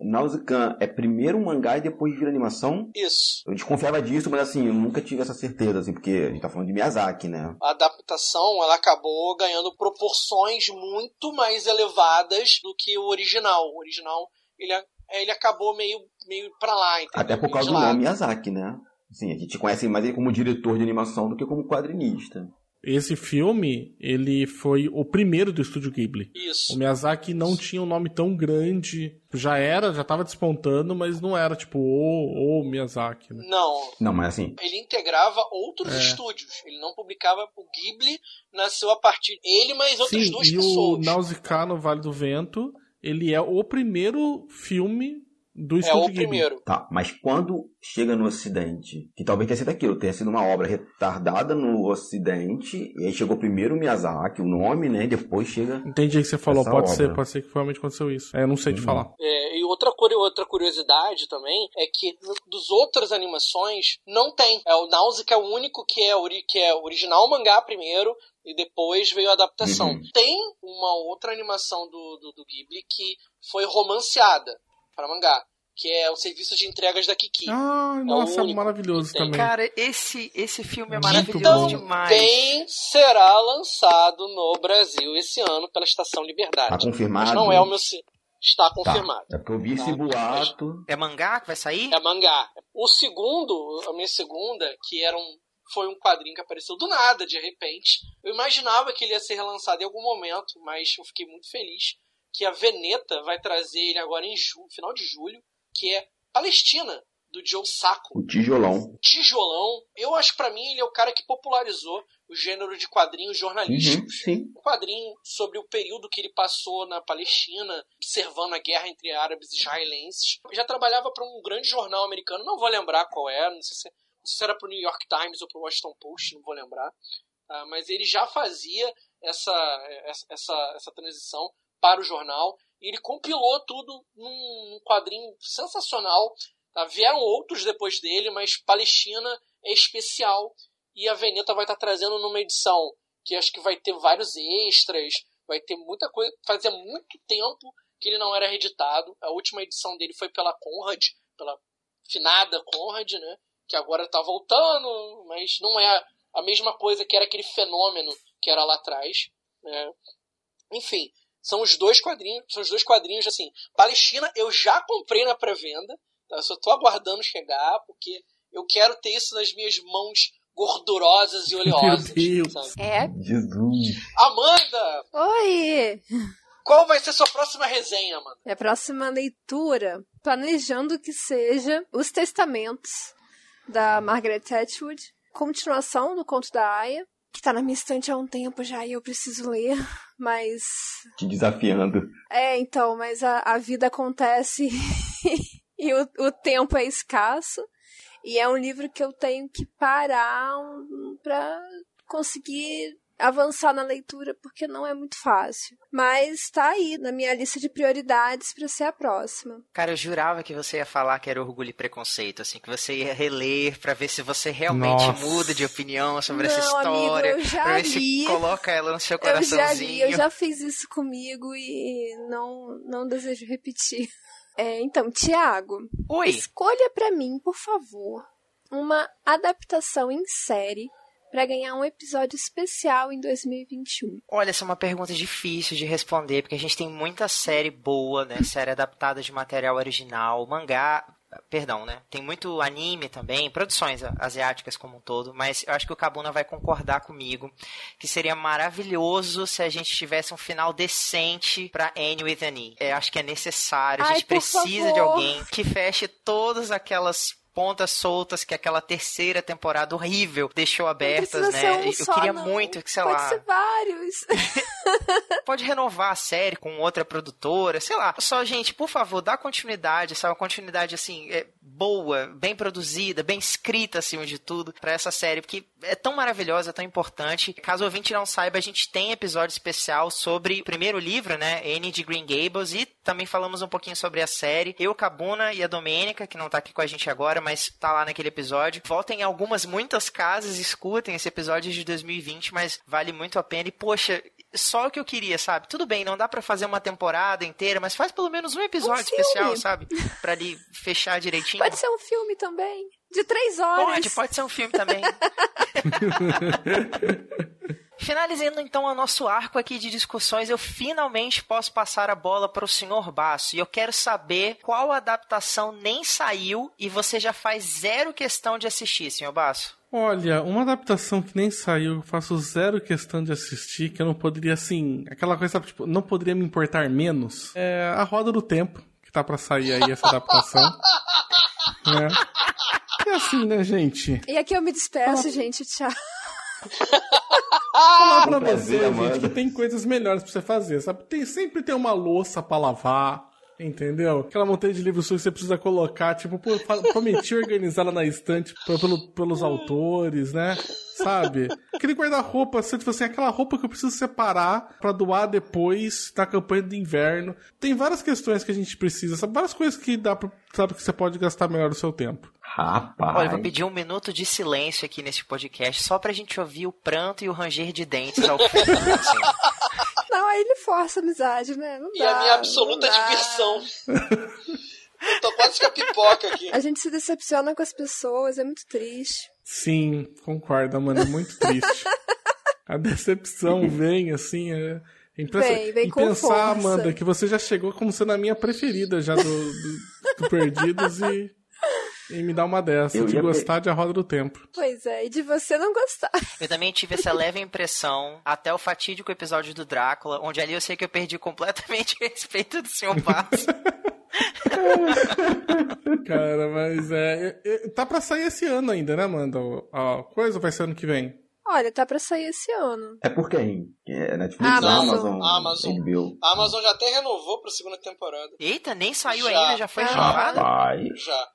Nausicaa é primeiro um mangá e depois vira animação? Isso. Eu desconfiava disso, mas assim, eu nunca tive essa certeza, assim, porque a gente tá falando de Miyazaki, né? A adaptação ela acabou ganhando proporções muito mais elevadas do que o original. O original ele, ele acabou meio, meio pra lá, entendeu? Até por causa do nome Miyazaki, né? Assim, a gente conhece mais ele como diretor de animação do que como quadrinista. Esse filme, ele foi o primeiro do estúdio Ghibli. Isso. O Miyazaki não tinha um nome tão grande. Já era, já tava despontando, mas não era tipo o, o Miyazaki, né? Não, Não, mas assim, ele integrava outros É. estúdios. Ele não publicava. O Ghibli nasceu a partir. Ele mais outras Sim, duas e pessoas. o Nausicaa no Vale do Vento, ele é o primeiro filme do é estúdio o Ghibli. primeiro. tá, mas quando chega no ocidente, que talvez tenha sido aquilo, tenha sido uma obra retardada no ocidente, e aí chegou primeiro o Miyazaki, o nome, né, e depois chega... Entendi o que você falou, pode obra. ser, pode ser que realmente aconteceu isso. É, eu não sei te Uhum. falar. É, e outra, outra curiosidade também é que dos outras animações não tem. É, o Nausicaa é o único que é, ori- que é original mangá primeiro e depois veio a adaptação. Uhum. Tem uma outra animação do, do, do Ghibli que foi romanceada para mangá, que é o serviço de entregas da Kiki. Ah, nossa, único maravilhoso também. Cara, esse, esse filme é Muito maravilhoso bom. demais. Também será lançado no Brasil esse ano pela Estação Liberdade. Tá confirmado? Mas não é o meu. Está Tá, confirmado. é porque eu vi esse Tá. boato... É mangá que vai sair? É mangá. O segundo, a minha segunda, que era um, foi um quadrinho que apareceu do nada, de repente. Eu imaginava que ele ia ser relançado em algum momento, mas eu fiquei muito feliz que a Veneta vai trazer ele agora em julho, final de julho, que é Palestina, do Joe Sacco. O tijolão. Tijolão. Eu acho que pra mim ele é o cara que popularizou o gênero de quadrinhos jornalísticos Uhum, sim. um quadrinho sobre o período que ele passou na Palestina, observando a guerra entre árabes e israelenses. Eu já trabalhava para um grande jornal americano, não vou lembrar qual era, não sei se, não sei se era para o New York Times ou para o Washington Post, não vou lembrar. Ah, mas ele já fazia essa, essa, essa transição para o jornal e ele compilou tudo num, quadrinho sensacional. Tá? Vieram outros depois dele, mas Palestina é especial e a Veneta vai estar trazendo numa edição que acho que vai ter vários extras, vai ter muita coisa. Fazia muito tempo que ele não era reeditado. A última edição dele foi pela Conrad, pela finada Conrad, né? Que agora tá voltando, mas não é a mesma coisa que era aquele fenômeno que era lá atrás. Né? Enfim, são os dois quadrinhos, são os dois quadrinhos assim. Palestina eu já comprei na pré-venda, tá? Eu só tô aguardando chegar porque eu quero ter isso nas minhas mãos gordurosas e oleosas. Meu Deus. sabe? É? Jesus. Amanda, Oi! qual vai ser sua próxima resenha, Amanda? Minha próxima leitura, planejando que seja Os Testamentos, da Margaret Atwood. Continuação do Conto da Aya, que tá na minha estante há um tempo já e eu preciso ler, mas. Te desafiando. É, então, mas a, a vida acontece e o, o tempo é escasso. E é um livro que eu tenho que parar um, pra conseguir avançar na leitura, porque não é muito fácil. Mas tá aí na minha lista de prioridades pra ser a próxima. Cara, eu jurava que você ia falar que era orgulho e preconceito, assim, que você ia reler pra ver se você realmente Nossa. muda de opinião sobre Não, essa amigo, história. eu já pra ver li. se coloca ela no seu Eu já coraçãozinho. li, eu já fiz isso comigo e não, não desejo repetir. É, então, Tiago, escolha pra mim, por favor, uma adaptação em série para ganhar um episódio especial em 2021? Olha, essa é uma pergunta difícil de responder, porque a gente tem muita série boa, né? Série adaptada de material original, mangá, Perdão, né? Tem muito anime também, produções asiáticas como um todo, mas eu acho que o Kabuna vai concordar comigo que seria maravilhoso se a gente tivesse um final decente pra Annie with an E. Eu acho que é necessário, a gente Ai, precisa favor. de alguém que feche todas aquelas pontas soltas que aquela terceira temporada horrível deixou abertas, né? um eu só, queria não. muito que, sei Pode lá, ser vários. pode renovar a série com outra produtora, sei lá. Só, gente, por favor, dá continuidade, sabe? Uma continuidade, assim, é, boa, bem produzida, bem escrita, acima de tudo, pra essa série, porque é tão maravilhosa, é tão importante. Caso o ouvinte não saiba, a gente tem episódio especial sobre o primeiro livro, né? Anne de Green Gables, e também falamos um pouquinho sobre a série. Eu, Cabuna e a Domênica, que não tá aqui com a gente agora, mas tá lá naquele episódio. Voltem em algumas, muitas casas, escutem esse episódio de 2020, mas vale muito a pena. E, poxa, só o que eu queria, sabe? Tudo bem, não dá pra fazer uma temporada inteira, mas faz pelo menos um episódio filme. especial, sabe? Pra ali fechar direitinho. Pode ser um filme também. De três horas. Pode, pode ser um filme também. Finalizando então o nosso arco aqui de discussões, eu finalmente posso passar a bola para o Sr. Basso. E eu quero saber qual adaptação nem saiu e você já faz zero questão de assistir, Sr. Basso. Olha, uma adaptação que nem saiu, eu faço zero questão de assistir, que eu não poderia, assim, aquela coisa, tipo, não poderia me importar menos, é A Roda do Tempo, que tá pra sair aí essa adaptação. né? E assim, né, gente? E aqui eu me despeço, gente. Tchau. Falar pra Um prazer, você, gente, que tem coisas melhores pra você fazer, sabe? Tem, sempre tem uma louça pra lavar, entendeu? Aquela montanha de livros que você precisa colocar, tipo, pô, prometi organizar ela na estante pelo- pelos autores, né? Sabe? Aquele guarda-roupa, você, tipo assim, aquela roupa que eu preciso separar pra doar depois na campanha do inverno. Tem várias questões que a gente precisa, sabe? Várias coisas que dá pra, sabe, que você pode gastar melhor o seu tempo. Rapaz. Olha, eu vou pedir um minuto de silêncio aqui nesse podcast, só pra gente ouvir o pranto e o ranger de dentes ao fundo. assim. Não, aí ele força a amizade, né? Não E dá, a minha absoluta diversão. Eu tô quase com a pipoca aqui. A gente se decepciona com as pessoas, é muito triste. Sim, concordo, mano. É muito triste. A decepção vem, assim, é. é. Vem, vem e com pensar, força. Amanda, que você já chegou como sendo a minha preferida já do, do, do Perdidos e, e me dá uma dessa, Eu de gostar de A Roda do Tempo. Pois é, e de você não gostar. Eu também tive essa leve impressão até o fatídico episódio do Drácula, onde ali eu sei que eu perdi completamente o respeito do Sr. Basso. Cara, mas é, é- é- Tá pra sair esse ano ainda, né, Amanda? A coisa vai ser ano que vem. Olha, tá pra sair esse ano. É por quem? É Netflix, Amazon. Amazon, Amazon. HBO. A Amazon já até renovou pra segunda temporada. Eita, nem saiu Já. ainda, já foi Ah. renovada? Rapaz. Já.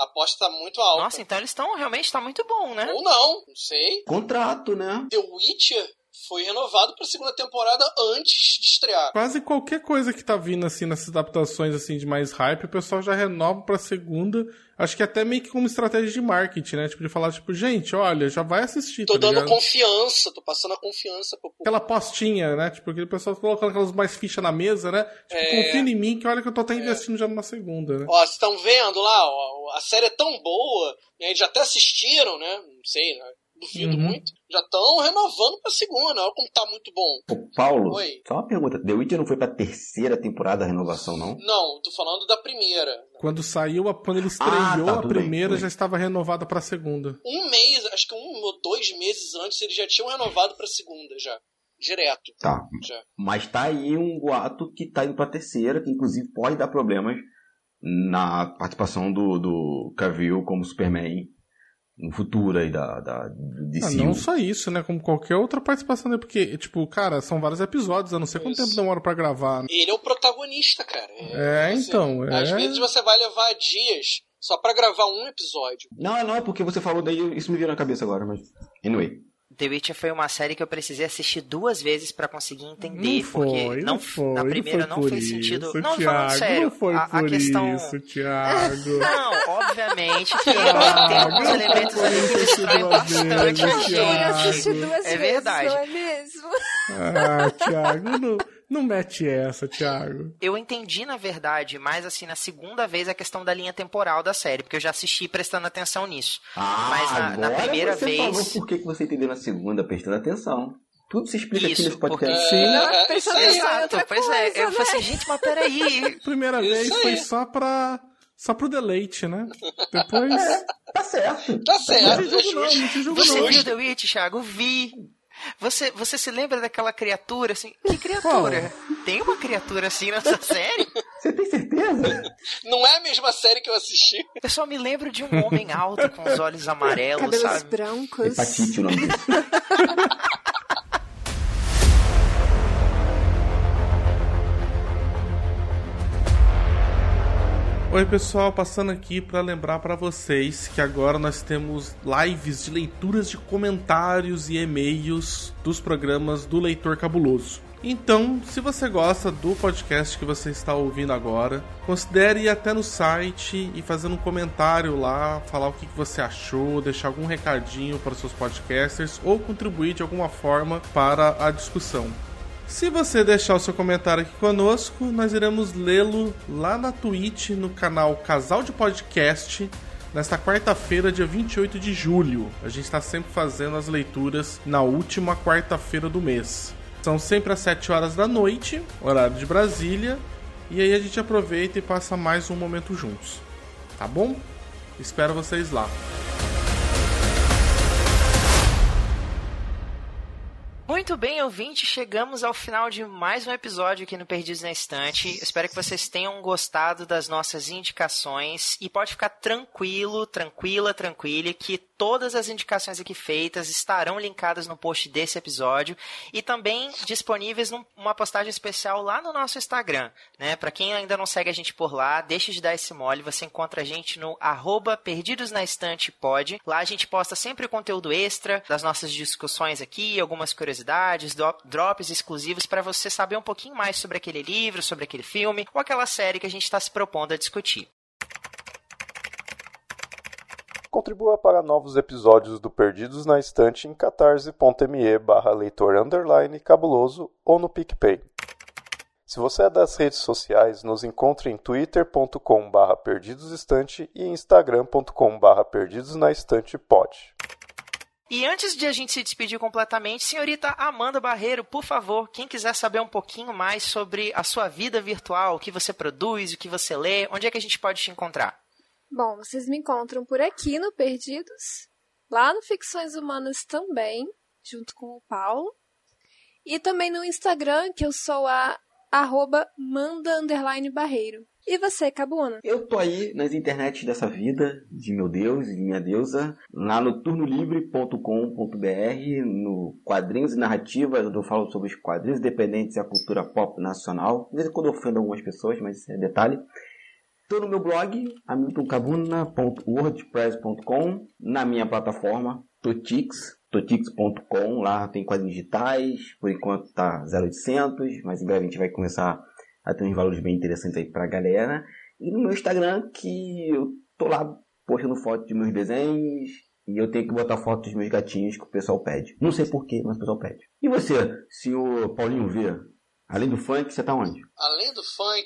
A aposta tá muito alta. Nossa, então eles estão realmente tá muito bom, né? Ou não, não sei. Contrato, né? The Witcher foi renovado pra segunda temporada antes de estrear. Quase qualquer coisa que tá vindo, assim, nessas adaptações, assim, de mais hype, o pessoal já renova pra segunda. Acho que até meio que como estratégia de marketing, né? Tipo, de falar, tipo, gente, olha, já vai assistir, Tô tá dando ligado? confiança, tô passando a confiança pro público. Aquela postinha, né? Tipo, aquele pessoal colocando aquelas mais fichas na mesa, né? Tipo, É. confia em mim que olha que eu tô até investindo já numa segunda, né? Ó, vocês estão vendo lá, ó, a série é tão boa, né, eles já até assistiram, né? Não sei, né? Duvido Uhum. muito. Já estão renovando pra segunda, olha como tá muito bom. Ô, Paulo, Oi. só uma pergunta. The Witcher não foi pra terceira temporada da renovação, não? Não, tô falando da primeira. Quando saiu, a- quando ele Ah, estreou tá, a primeira, bem. já estava renovada pra segunda. Um mês, acho que um ou dois meses antes, eles já tinham renovado pra segunda, já. Direto, Tá. já. Mas tá aí um boato que tá indo pra terceira, que inclusive pode dar problemas na participação do, do Cavill como Superman no futuro aí da, da do Ah, não só isso, né? Como qualquer outra participação, né? Porque, tipo, cara, são vários episódios, eu não sei quanto Isso. tempo demora pra gravar. né? Ele é o protagonista, cara. É, Você- então, é. Às vezes você vai levar dias só pra gravar um episódio. Não, não, é porque você falou daí, isso me veio na cabeça agora, mas. Anyway. The Witcher foi uma série que eu precisei assistir duas vezes pra conseguir entender, Não foi, porque não não, foi, na primeira não não, fez por sentido. isso, não, Thiago, falando sério, não foi a, a por questão isso, Thiago. Não, obviamente que Thiago, tem alguns não elementos ali que isso distraem bastante vezes, Eu assisti duas É vezes, verdade. não é mesmo? Ah, Thiago, não. Não mete essa, Thiago. Eu entendi, na verdade, mais assim, na segunda vez a questão da linha temporal da série, porque eu já assisti prestando atenção nisso. Ah, Mas na, na agora primeira você vez. falou por que que você entendeu na segunda, prestando atenção. Tudo se explica aqui Isso, nesse podcast. porque- Sim. É, Presta isso aí. atenção. Exato, pois é. coisa, Eu falei né? assim, gente, mas peraí. Primeira Isso vez aí. foi só pra. Só pro deleite, né? Depois. Tá certo. Tá Não certo. te julgo não, não te julgo Você não. viu The Witch, Thiago? Vi. Você, você se lembra daquela criatura assim? Que criatura? Tem uma criatura assim nessa série? Você tem certeza? Não é a mesma série que eu assisti. Eu só me lembro de um homem alto com os olhos amarelos, Cabelos sabe? brancos. Hepatite o nome disso. Oi pessoal, passando aqui para lembrar para vocês que agora nós temos lives de leituras de comentários e e-mails dos programas do Leitor Cabuloso. Então, se você gosta do podcast que você está ouvindo agora, considere ir até no site e fazer um comentário lá, falar o que você achou, deixar algum recadinho para os seus podcasters ou contribuir de alguma forma para a discussão. Se você deixar o seu comentário aqui conosco, nós iremos lê-lo lá na Twitch, no canal Casal de Podcast, nesta quarta-feira, dia 28 de julho. A gente está sempre fazendo as leituras na última quarta-feira do mês. São sempre às 7 horas da noite, horário de Brasília, e aí a gente aproveita e passa mais um momento juntos. Tá bom? Espero vocês lá. Muito bem, ouvinte, chegamos ao final de mais um episódio aqui no Perdidos na Estante. Espero que vocês tenham gostado das nossas indicações e pode ficar tranquilo, tranquila, tranquile que todas as indicações aqui feitas estarão linkadas no post desse episódio e também disponíveis numa postagem especial lá no nosso Instagram, né? Para quem ainda não segue a gente por lá, deixe de dar esse mole, você encontra a gente no arroba Perdidos na Estante Pod. Lá a gente posta sempre conteúdo extra das nossas discussões aqui, algumas curiosidades, do- drops exclusivos para você saber um pouquinho mais sobre aquele livro, sobre aquele filme ou aquela série que a gente está se propondo a discutir. Contribua para novos episódios do Perdidos na Estante em catarse.me barra leitor underline cabuloso ou no PicPay. Se você é das redes sociais, nos encontre em twitter.com barra perdidosestante e instagram.com barra perdidosnaestantepod. E antes de a gente se despedir completamente, senhorita Amanda Barreiro, por favor, quem quiser saber um pouquinho mais sobre a sua vida virtual, o que você produz, o que você lê, onde é que a gente pode te encontrar? Bom, vocês me encontram por aqui no Perdidos, lá no Ficções Humanas também, junto com o Paulo. E também no Instagram, que eu sou a arroba manda barreiro. E você, Cabuna? Eu tô aí nas internets dessa vida, de meu Deus e de minha deusa, lá no turnolivre.com.br, no Quadrinhos e Narrativas, onde eu falo sobre os quadrinhos independentes e a cultura pop nacional. De vez em quando eu ofendo algumas pessoas, mas isso é detalhe. Tô no meu blog, hamiltoncabuna.wordpress.com, na minha plataforma, Totix, totix.com, lá tem quadrinhos digitais, por enquanto tá 0800, mas em breve a gente vai começar a ter uns valores bem interessantes aí pra galera. E no meu Instagram, que eu tô lá postando fotos de meus desenhos, e eu tenho que botar fotos dos meus gatinhos que o pessoal pede. Não sei porquê, mas o pessoal pede. E você, senhor Paulinho V? Além do funk, você tá onde? Além do funk,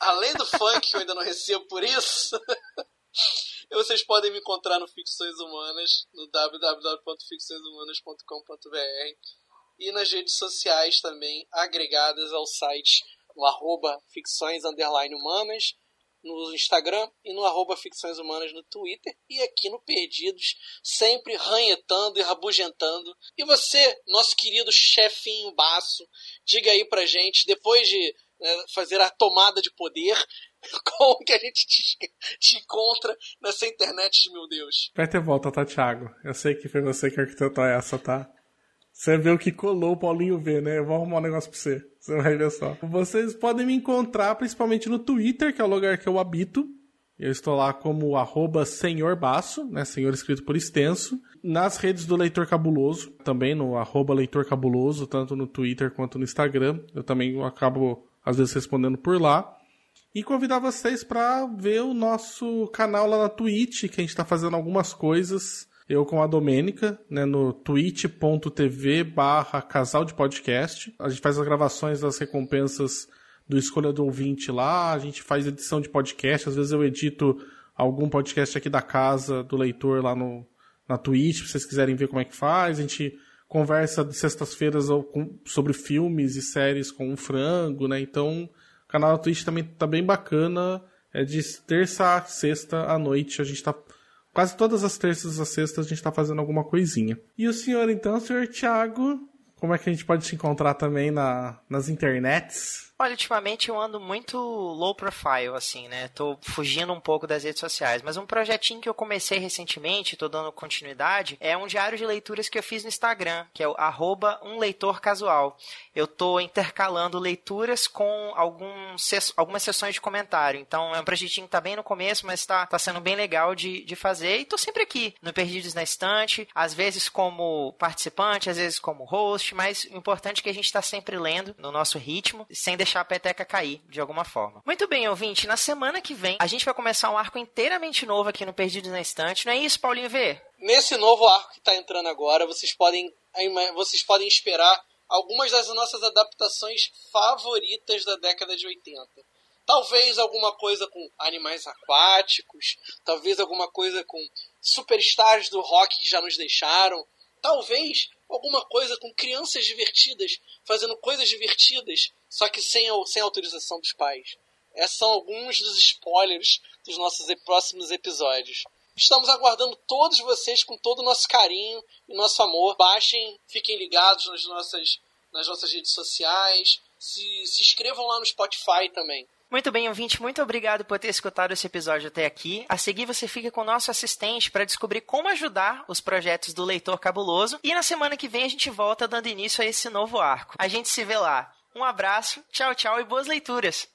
além do funk eu ainda não recebo por isso, vocês podem me encontrar no Ficções Humanas, no www.ficçõeshumanas.com.br e nas redes sociais também, agregadas ao site no arroba ficções humanas, no Instagram e no arroba ficções humanas no Twitter e aqui no Perdidos, sempre ranhetando e rabugentando. E você, nosso querido chefinho baço, diga aí pra gente, depois de né, fazer a tomada de poder, como que a gente te, te encontra nessa internet meu Deus? Vai ter volta, tá, Thiago? Eu sei que foi você que arquitetou essa, tá? Você viu que colou o Paulinho V, né? Eu vou arrumar um negócio pra você. Você só. Vocês podem me encontrar principalmente no Twitter, que é o lugar que eu habito. Eu estou lá como arroba senhor baço, né? Senhor escrito por extenso. Nas redes do Leitor Cabuloso, também no arroba Leitor Cabuloso, tanto no Twitter quanto no Instagram. Eu também acabo, às vezes, respondendo por lá. E convidar vocês para ver o nosso canal lá na Twitch, que a gente está fazendo algumas coisas eu com a Domênica, né, no twitch.tv barra casal de podcast. A gente faz as gravações das recompensas do Escolha do Ouvinte lá, a gente faz edição de podcast, às vezes eu edito algum podcast aqui da casa do leitor lá no, na Twitch, se vocês quiserem ver como é que faz. A gente conversa de sextas-feiras sobre filmes e séries com o Frango, né? Então, o canal da Twitch também tá bem bacana. É de terça a sexta à noite. A gente tá. Quase todas as terças a sextas a gente tá fazendo alguma coisinha. E o senhor, então, senhor Thiago, como é que a gente pode se encontrar também na, nas internets? Olha, ultimamente eu ando muito low profile, assim, né? Tô fugindo um pouco das redes sociais. Mas um projetinho que eu comecei recentemente, tô dando continuidade, é um diário de leituras que eu fiz no Instagram, que é o arroba um leitor casual. Eu tô intercalando leituras com algumas sessões de comentário. Então é um projetinho que tá bem no começo, mas tá, tá sendo bem legal de, de fazer. E tô sempre aqui, no Perdidos na Estante, às vezes como participante, às vezes como host, mas o importante é que a gente tá sempre lendo no nosso ritmo, sem deixar deixar a peteca cair de alguma forma. Muito bem, ouvinte, na semana que vem a gente vai começar um arco inteiramente novo aqui no Perdidos na Estante, não é isso, Paulinho V? Nesse novo arco que está entrando agora, vocês podem, vocês podem esperar algumas das nossas adaptações favoritas da década de 80. Talvez alguma coisa com animais aquáticos, talvez alguma coisa com superstars do rock que já nos deixaram, talvez alguma coisa com crianças divertidas fazendo coisas divertidas, só que sem, sem autorização dos pais. Esses são alguns dos spoilers dos nossos próximos episódios. Estamos aguardando todos vocês com todo o nosso carinho e nosso amor. Baixem, fiquem ligados nas nossas, nas nossas redes sociais. Se, se inscrevam lá no Spotify também. Muito bem, ouvinte, muito obrigado por ter escutado esse episódio até aqui. A seguir, você fica com o nosso assistente para descobrir como ajudar os projetos do Leitor Cabuloso. E na semana que vem a gente volta dando início a esse novo arco. A gente se vê lá. Um abraço, tchau, tchau e boas leituras.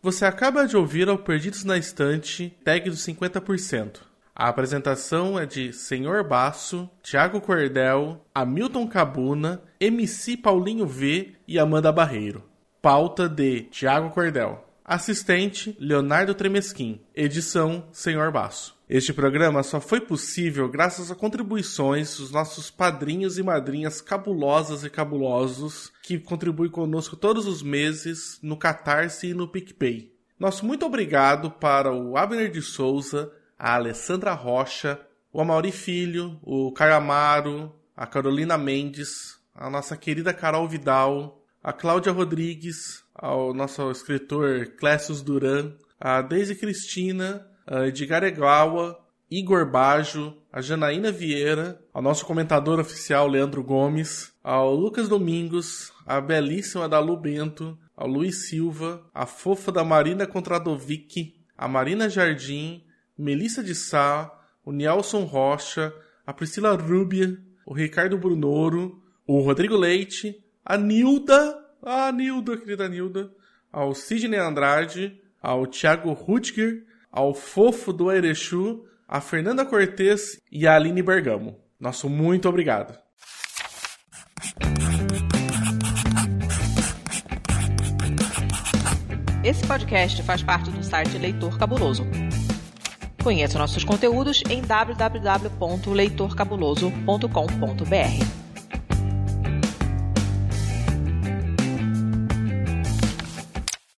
Você acaba de ouvir ao Perdidos na Estante, tag dos 50%. A apresentação é de Senhor Baço, Thiago Cordel, Hamilton Cabuna, MC Paulinho V e Amanda Barreiro. Pauta de Tiago Cordel. Assistente Leonardo Tremesquim. Edição Senhor Baço. Este programa só foi possível graças a contribuições dos nossos padrinhos e madrinhas cabulosas e cabulosos que contribuem conosco todos os meses no Catarse e no PicPay. Nosso muito obrigado para o Abner de Souza, a Alessandra Rocha, o Amauri Filho, o Caio Amaro, a Carolina Mendes, a nossa querida Carol Vidal, a Cláudia Rodrigues, ao nosso escritor Clécius Duran, a Deise Cristina, a Edgar Egawa, Igor Bajo, a Janaína Vieira, ao nosso comentador oficial Leandro Gomes, ao Lucas Domingos, a belíssima da Bento, ao Luiz Silva, a fofa da Marina Contradovic, a Marina Jardim, Melissa de Sá, o Nelson Rocha, a Priscila Rubia, o Ricardo Brunoro, o Rodrigo Leite, a Nilda, a Nilda, querida Nilda, ao Sidney Andrade, ao Thiago Rutger, ao Fofo do Erechu, a Fernanda Cortes e a Aline Bergamo. Nosso muito obrigado. Esse podcast faz parte do site Leitor Cabuloso. Conheça nossos conteúdos em www.leitorcabuloso.com.br.